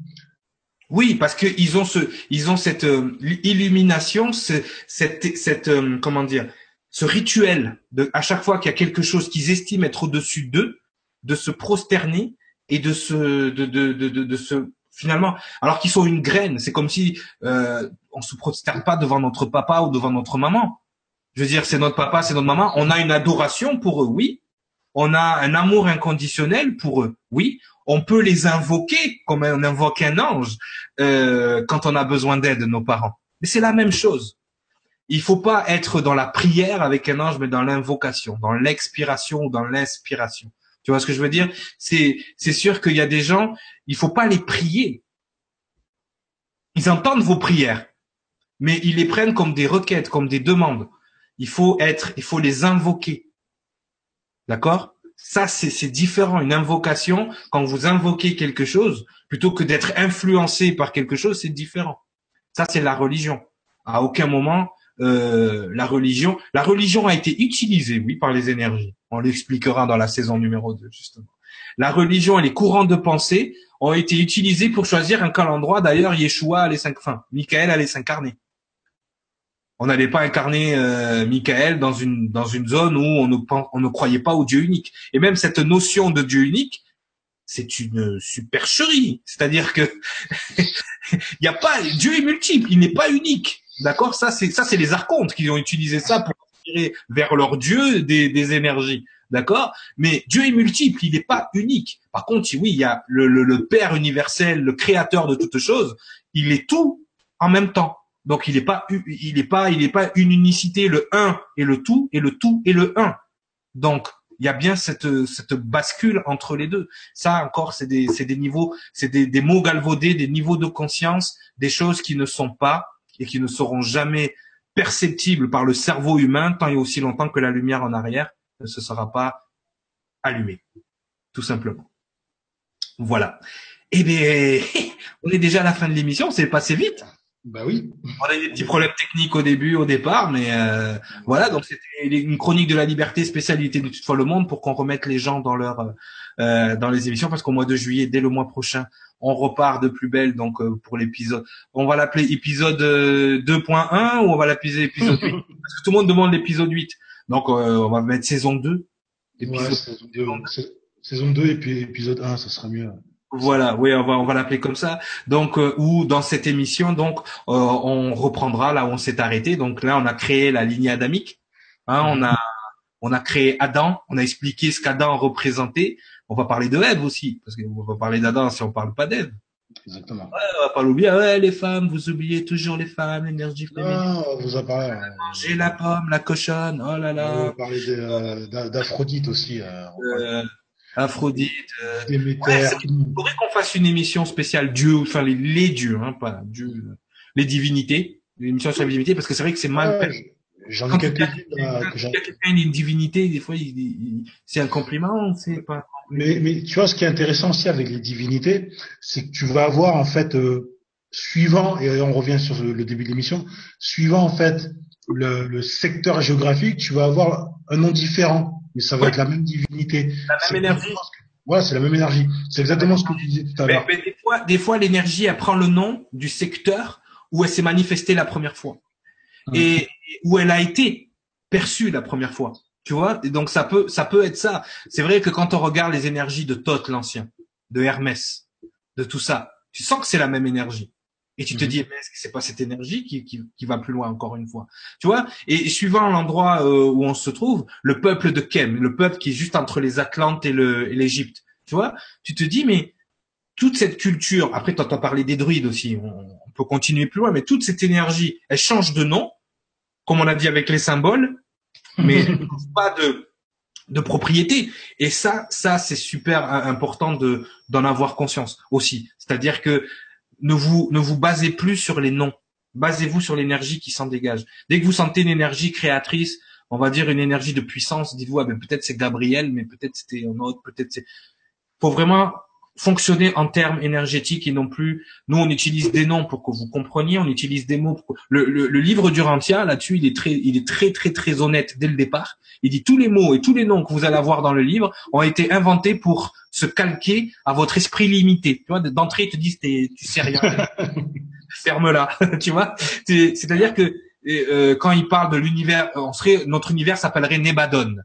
Oui, parce qu'ils ont ce, ils ont cette euh, illumination, cette, cette, comment dire, ce rituel de, à chaque fois qu'il y a quelque chose qu'ils estiment être au-dessus d'eux, de se prosterner et de se de de de de, se finalement. Alors qu'ils sont une graine c'est comme si euh, on se prosterne pas devant notre papa ou devant notre maman. Je veux dire c'est notre papa c'est notre maman. On a une adoration pour eux oui. On a un amour inconditionnel pour eux oui. On peut les invoquer comme on invoque un ange euh, quand on a besoin d'aide de nos parents. Mais c'est la même chose. Il faut pas être dans la prière avec un ange mais dans l'invocation dans l'expiration ou dans l'inspiration tu vois ce que je veux dire? C'est c'est sûr qu'il y a des gens, il faut pas les prier. Ils entendent vos prières, mais ils les prennent comme des requêtes, comme des demandes. Il faut être, il faut les invoquer. D'accord? Ça, c'est c'est différent. Une invocation, quand vous invoquez quelque chose, plutôt que d'être influencé par quelque chose, c'est différent. Ça, c'est la religion. À aucun moment, euh, la religion. La religion a été utilisée, oui, par les énergies. On l'expliquera dans la saison numéro 2, justement. La religion et les courants de pensée ont été utilisés pour choisir un calendrier. D'ailleurs, Yeshua allait cinq, enfin, Michael allait s'incarner. On n'allait pas incarner euh, Michael dans une dans une zone où on ne on ne croyait pas au Dieu unique. Et même cette notion de Dieu unique, c'est une supercherie. C'est-à-dire que (laughs) il y a pas Dieu est multiple, il n'est pas unique. D'accord? Ça c'est ça c'est les archontes qui ont utilisé ça pour vers leur Dieu des, des énergies. D'accord? Mais Dieu est multiple, il n'est pas unique. Par contre, oui, il y a le, le, le Père universel, le Créateur de toutes choses, il est tout en même temps. Donc il n'est pas, il n'est pas, il n'est pas une unicité, le un et le tout, et le tout et le un. Donc il y a bien cette, cette bascule entre les deux. Ça encore, c'est des, c'est des niveaux, c'est des, des mots galvaudés, des niveaux de conscience, des choses qui ne sont pas et qui ne seront jamais perceptibles par le cerveau humain tant et aussi longtemps que la lumière en arrière ne se sera pas allumée, tout simplement. Voilà. Eh bien, (laughs) on est déjà à la fin de l'émission, c'est passé vite. Bah oui. On a eu des petits problèmes techniques au début, au départ, mais euh, voilà. Donc c'était une chronique de la liberté, spécialité de toutefois le monde, pour qu'on remette les gens dans leur euh, dans les émissions, parce qu'au mois de juillet, dès le mois prochain, on repart de plus belle. Donc euh, pour l'épisode, on va l'appeler épisode 2.1 ou on va l'appeler épisode 8 (laughs) Parce que tout le monde demande l'épisode 8. Donc on va mettre saison 2. saison 2, saison 2 et puis épisode 1, ça sera mieux. Voilà, oui, on va on va l'appeler comme ça. Donc euh, ou dans cette émission, donc euh, on reprendra là où on s'est arrêté. Donc là, on a créé la lignée adamique. Hein, on a on a créé Adam, on a expliqué ce qu'Adam représentait. On va parler de Ève aussi, parce qu'on va parler d'Adam si on parle pas d'Ève. Exactement. Ouais, on va pas l'oublier. Ouais, les femmes, vous oubliez toujours les femmes, l'énergie féminine. Non, on vous a parlé. Euh, Manger la pomme, la cochonne. Oh là là. On va parler d'Aphrodite aussi. Euh, Aphrodite. Euh... Ouais, faudrait qu'on fasse une émission spéciale Dieu, enfin les, les dieux, hein, pas Dieu, les divinités, une émission sur les divinités, parce que c'est vrai que c'est mal. Ouais, J'en ai quelqu'un quelqu'un une divinité, des fois, c'est un compliment, c'est pas. Mais, mais tu vois, ce qui est intéressant aussi avec les divinités, c'est que tu vas avoir en fait, euh, suivant, et on revient sur le début de l'émission, suivant en fait le, le secteur géographique, tu vas avoir un nom différent mais ça va être la même divinité. La même énergie. Voilà, c'est la même énergie. C'est exactement ce que tu disais tout à l'heure. Mais, des fois, des fois, l'énergie, elle prend le nom du secteur où elle s'est manifestée la première fois. Et où elle a été perçue la première fois. Tu vois? Et donc, ça peut, ça peut être ça. C'est vrai que quand on regarde les énergies de Thoth l'ancien, de Hermès, de tout ça, tu sens que c'est la même énergie. Et tu te mhm. dis, mais est-ce que c'est pas cette énergie qui, qui, qui, va plus loin encore une fois? Tu vois Et suivant l'endroit euh, où on se trouve, le peuple de Kem, le peuple qui est juste entre les Atlantes et l'Égypte, tu vois Tu te dis, mais toute cette culture, après tu entends parler des druides aussi, on, peut continuer plus loin, mais toute cette énergie, elle change de nom, comme on a dit avec les symboles, mais pas de de propriété. Et ça, ça c'est super important de d'en avoir conscience aussi. C'est-à-dire que ne vous ne vous basez plus sur les noms. Basez-vous sur l'énergie qui s'en dégage. Dès que vous sentez une énergie créatrice, on va dire une énergie de puissance, dites-vous ah ben peut-être c'est Gabriel, mais peut-être c'était un autre, peut-être c'est. Faut vraiment fonctionner en termes énergétiques et non plus. Nous, on utilise des noms pour que vous compreniez, on utilise des mots. Pour... Le, le, le, livre Durantia, là-dessus, il est très, il est très, très, très honnête dès le départ. Il dit tous les mots et tous les noms que vous allez avoir dans le livre ont été inventés pour se calquer à votre esprit limité. Tu vois, d'entrée, ils te disent, tu sais rien. (laughs) Ferme-la. (laughs) tu vois. C'est-à-dire que euh, quand il parle de l'univers, on serait, notre univers s'appellerait Nebadon.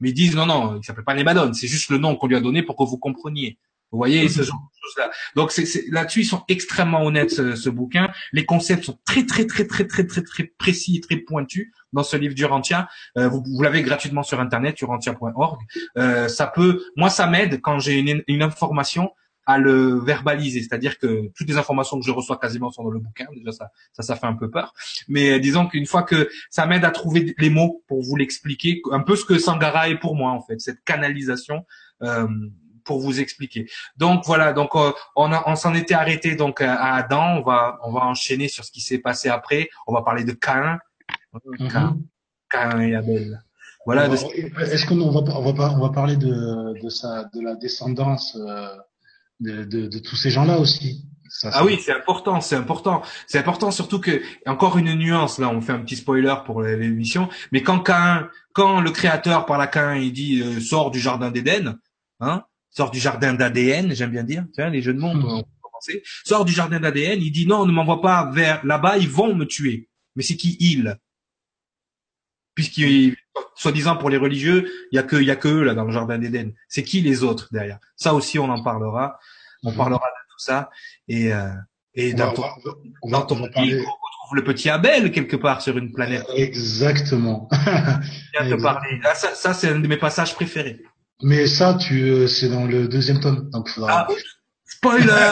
Mais ils disent non, non, il s'appelle pas Nebadon, c'est juste le nom qu'on lui a donné pour que vous compreniez. Vous voyez ce genre de choses-là. Donc là-dessus, ils sont extrêmement honnêtes ce, bouquin. Les concepts sont très très très très très très très précis et très pointus dans ce livre d'Urantia. Euh, vous, vous l'avez gratuitement sur internet, urantia.org. Euh, ça peut, moi, ça m'aide quand j'ai une, une information à le verbaliser, c'est-à-dire que toutes les informations que je reçois quasiment sont dans le bouquin. Déjà ça, ça, ça fait un peu peur. Mais euh, disons qu'une fois que ça m'aide à trouver les mots pour vous l'expliquer, un peu ce que Sangara est pour moi en fait, cette canalisation. Euh, pour vous expliquer. Donc voilà, donc euh, on, on s'en était arrêté donc à Adam. On va on va enchaîner sur ce qui s'est passé après. On va parler de Cain, mm Cain, et Abel. Voilà. Est-ce qu'on va on va on va parler de de sa de la descendance euh, de, de, de tous ces gens-là aussi ah oui, c'est important, c'est important, c'est important surtout que encore une nuance là, on fait un petit spoiler pour l'émission, mais quand Cain, quand le créateur par la Cain, il dit euh, sort du jardin d'Éden, hein, sort du jardin d'ADN, j'aime bien dire, tu vois, les jeux de mots, on peut commencer, sort du jardin d'ADN, il dit non, ne m'envoie pas vers là-bas, ils vont me tuer. Mais c'est qui il? Puisqu'il, soi-disant pour les religieux, il y a que, il y a que eux là dans le jardin d'Éden. C'est qui les autres derrière? Ça aussi, on en parlera. On mhm. parlera de tout ça et euh, et dans ton, on va, on retrouve le petit Abel quelque part sur une planète. Exactement. te parler. Ah, ça, ça c'est un de mes passages préférés. Mais ça, tu, euh, c'est dans le deuxième tome, donc faudra. Ah, (laughs) spoiler.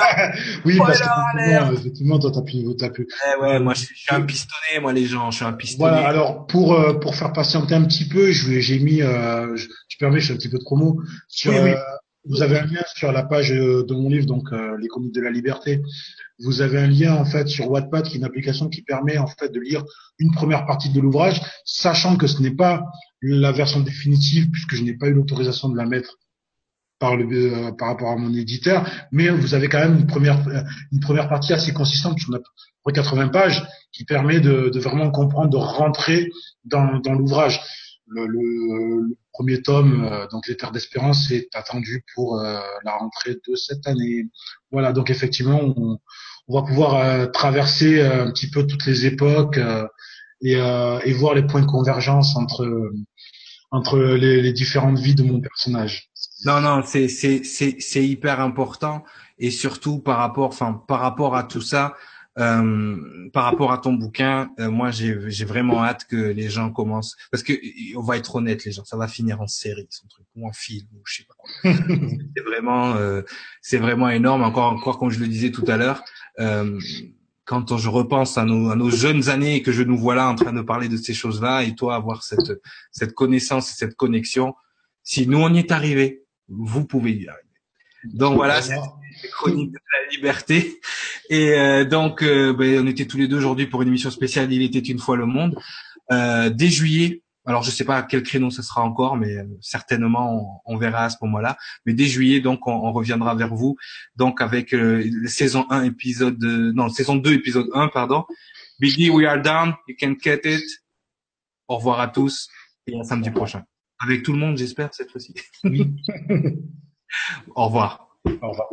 oui, parce que effectivement, toi, t'as pu, t'as pu. Eh ouais, moi, je suis un pistonné, moi, les gens, je suis un pistonné. Voilà. Alors, pour euh, pour faire patienter un petit peu, je j'ai mis, euh, je, tu permets, je fais un petit peu de promo sur. Oui, oui. Euh, vous avez un lien sur la page de mon livre, donc les comics de la liberté. Vous avez un lien en fait sur Wattpad, qui est une application qui permet en fait de lire une première partie de l'ouvrage, sachant que ce n'est pas la version définitive puisque je n'ai pas eu l'autorisation de la mettre par le euh, par rapport à mon éditeur, mais vous avez quand même une première une première partie assez consistante, on a près 80 pages, qui permet de, de, vraiment comprendre, de rentrer dans, dans l'ouvrage. Le, le, premier tome, euh, donc Les Terres d'Espérance, est attendu pour euh, la rentrée de cette année. Voilà, donc effectivement, on, on va pouvoir traverser un petit peu toutes les époques et, et voir les points de convergence entre entre les, les différentes vies de mon personnage. Non, non, c'est c'est c'est c'est hyper important et surtout par rapport, enfin par rapport à tout ça, euh, par rapport à ton bouquin, euh, moi j'ai vraiment hâte que les gens commencent parce que on va être honnête les gens, ça va finir en série son truc ou en film ou je sais pas. (laughs) c'est vraiment euh, c'est vraiment énorme. Encore encore comme je le disais tout à l'heure. Euh, quand je repense à nos, à nos jeunes années et que je nous vois là en train de parler de ces choses-là et toi avoir cette, cette connaissance et cette connexion, si nous on y est arrivé, vous pouvez y arriver. Donc voilà, chronique de la liberté. Et euh, donc, euh, ben, on était tous les deux aujourd'hui pour une émission spéciale. Il était une fois le monde. Euh, dès juillet, alors je sais pas à quel créneau ce sera encore, mais euh, certainement on, verra à ce moment-là. Mais dès juillet, donc on, reviendra vers vous, donc avec euh, saison 1 épisode, non saison 2 épisode 1 pardon. Biggie, we are down, you can get it. Au revoir à tous et à samedi prochain. Avec tout le monde, j'espère cette fois-ci. (laughs) Au revoir. Au revoir.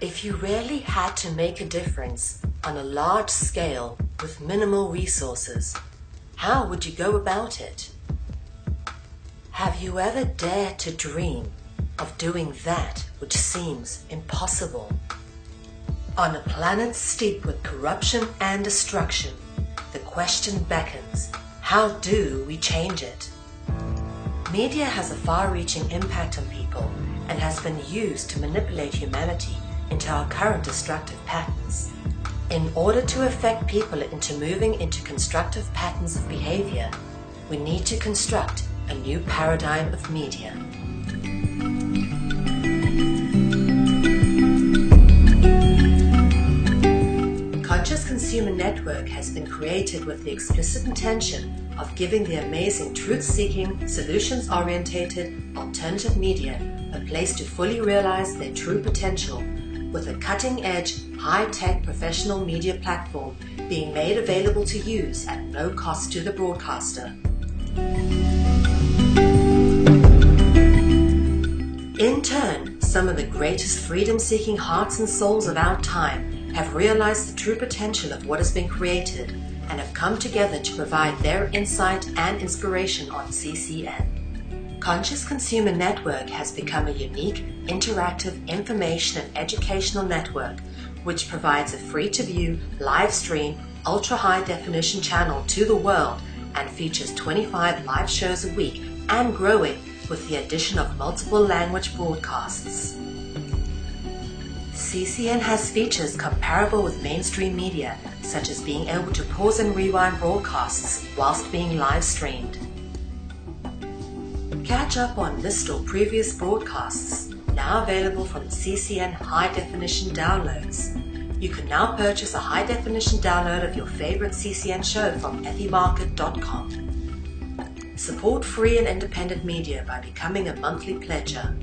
If you really had to make a difference on a large scale with minimal resources, how would you go about it? Have you ever dared to dream of doing that which seems impossible? On a planet steeped with corruption and destruction, the question beckons how do we change it? Media has a far reaching impact on people and has been used to manipulate humanity into our current destructive patterns. In order to affect people into moving into constructive patterns of behavior, we need to construct a new paradigm of media. Conscious Consumer Network has been created with the explicit intention of giving the amazing truth seeking, solutions orientated, alternative media a place to fully realize their true potential with a cutting edge, high tech professional media platform being made available to use at no cost to the broadcaster. In turn, some of the greatest freedom seeking hearts and souls of our time have realized the true potential of what has been created and have come together to provide their insight and inspiration on CCN. Conscious Consumer Network has become a unique, interactive information and educational network which provides a free to view, live stream, ultra high definition channel to the world and features 25 live shows a week and growing with the addition of multiple language broadcasts. CCN has features comparable with mainstream media, such as being able to pause and rewind broadcasts whilst being live streamed Catch up on this or previous broadcasts, now available from CCN High Definition downloads. You can now purchase a high definition download of your favorite CCN show from ethymarket.com. Support free and independent media by becoming a monthly pledger.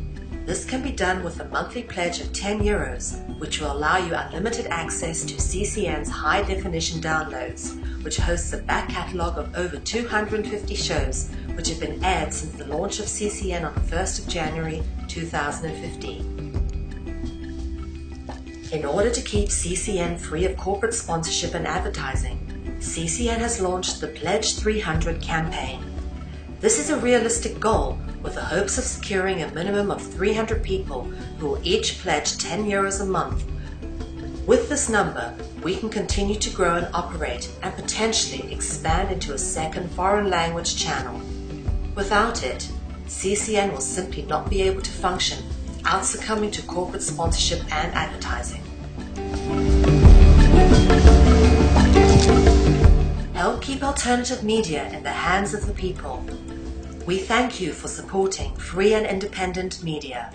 This can be done with a monthly pledge of 10 euros, which will allow you unlimited access to CCN's high definition downloads, which hosts a back catalogue of over 250 shows which have been aired since the launch of CCN on the 1st of January 2015. In order to keep CCN free of corporate sponsorship and advertising, CCN has launched the Pledge 300 campaign this is a realistic goal with the hopes of securing a minimum of 300 people who will each pledge 10 euros a month. With this number, we can continue to grow and operate and potentially expand into a second foreign language channel. Without it, CCN will simply not be able to function without succumbing to corporate sponsorship and advertising. Help keep alternative media in the hands of the people we thank you for supporting free and independent media.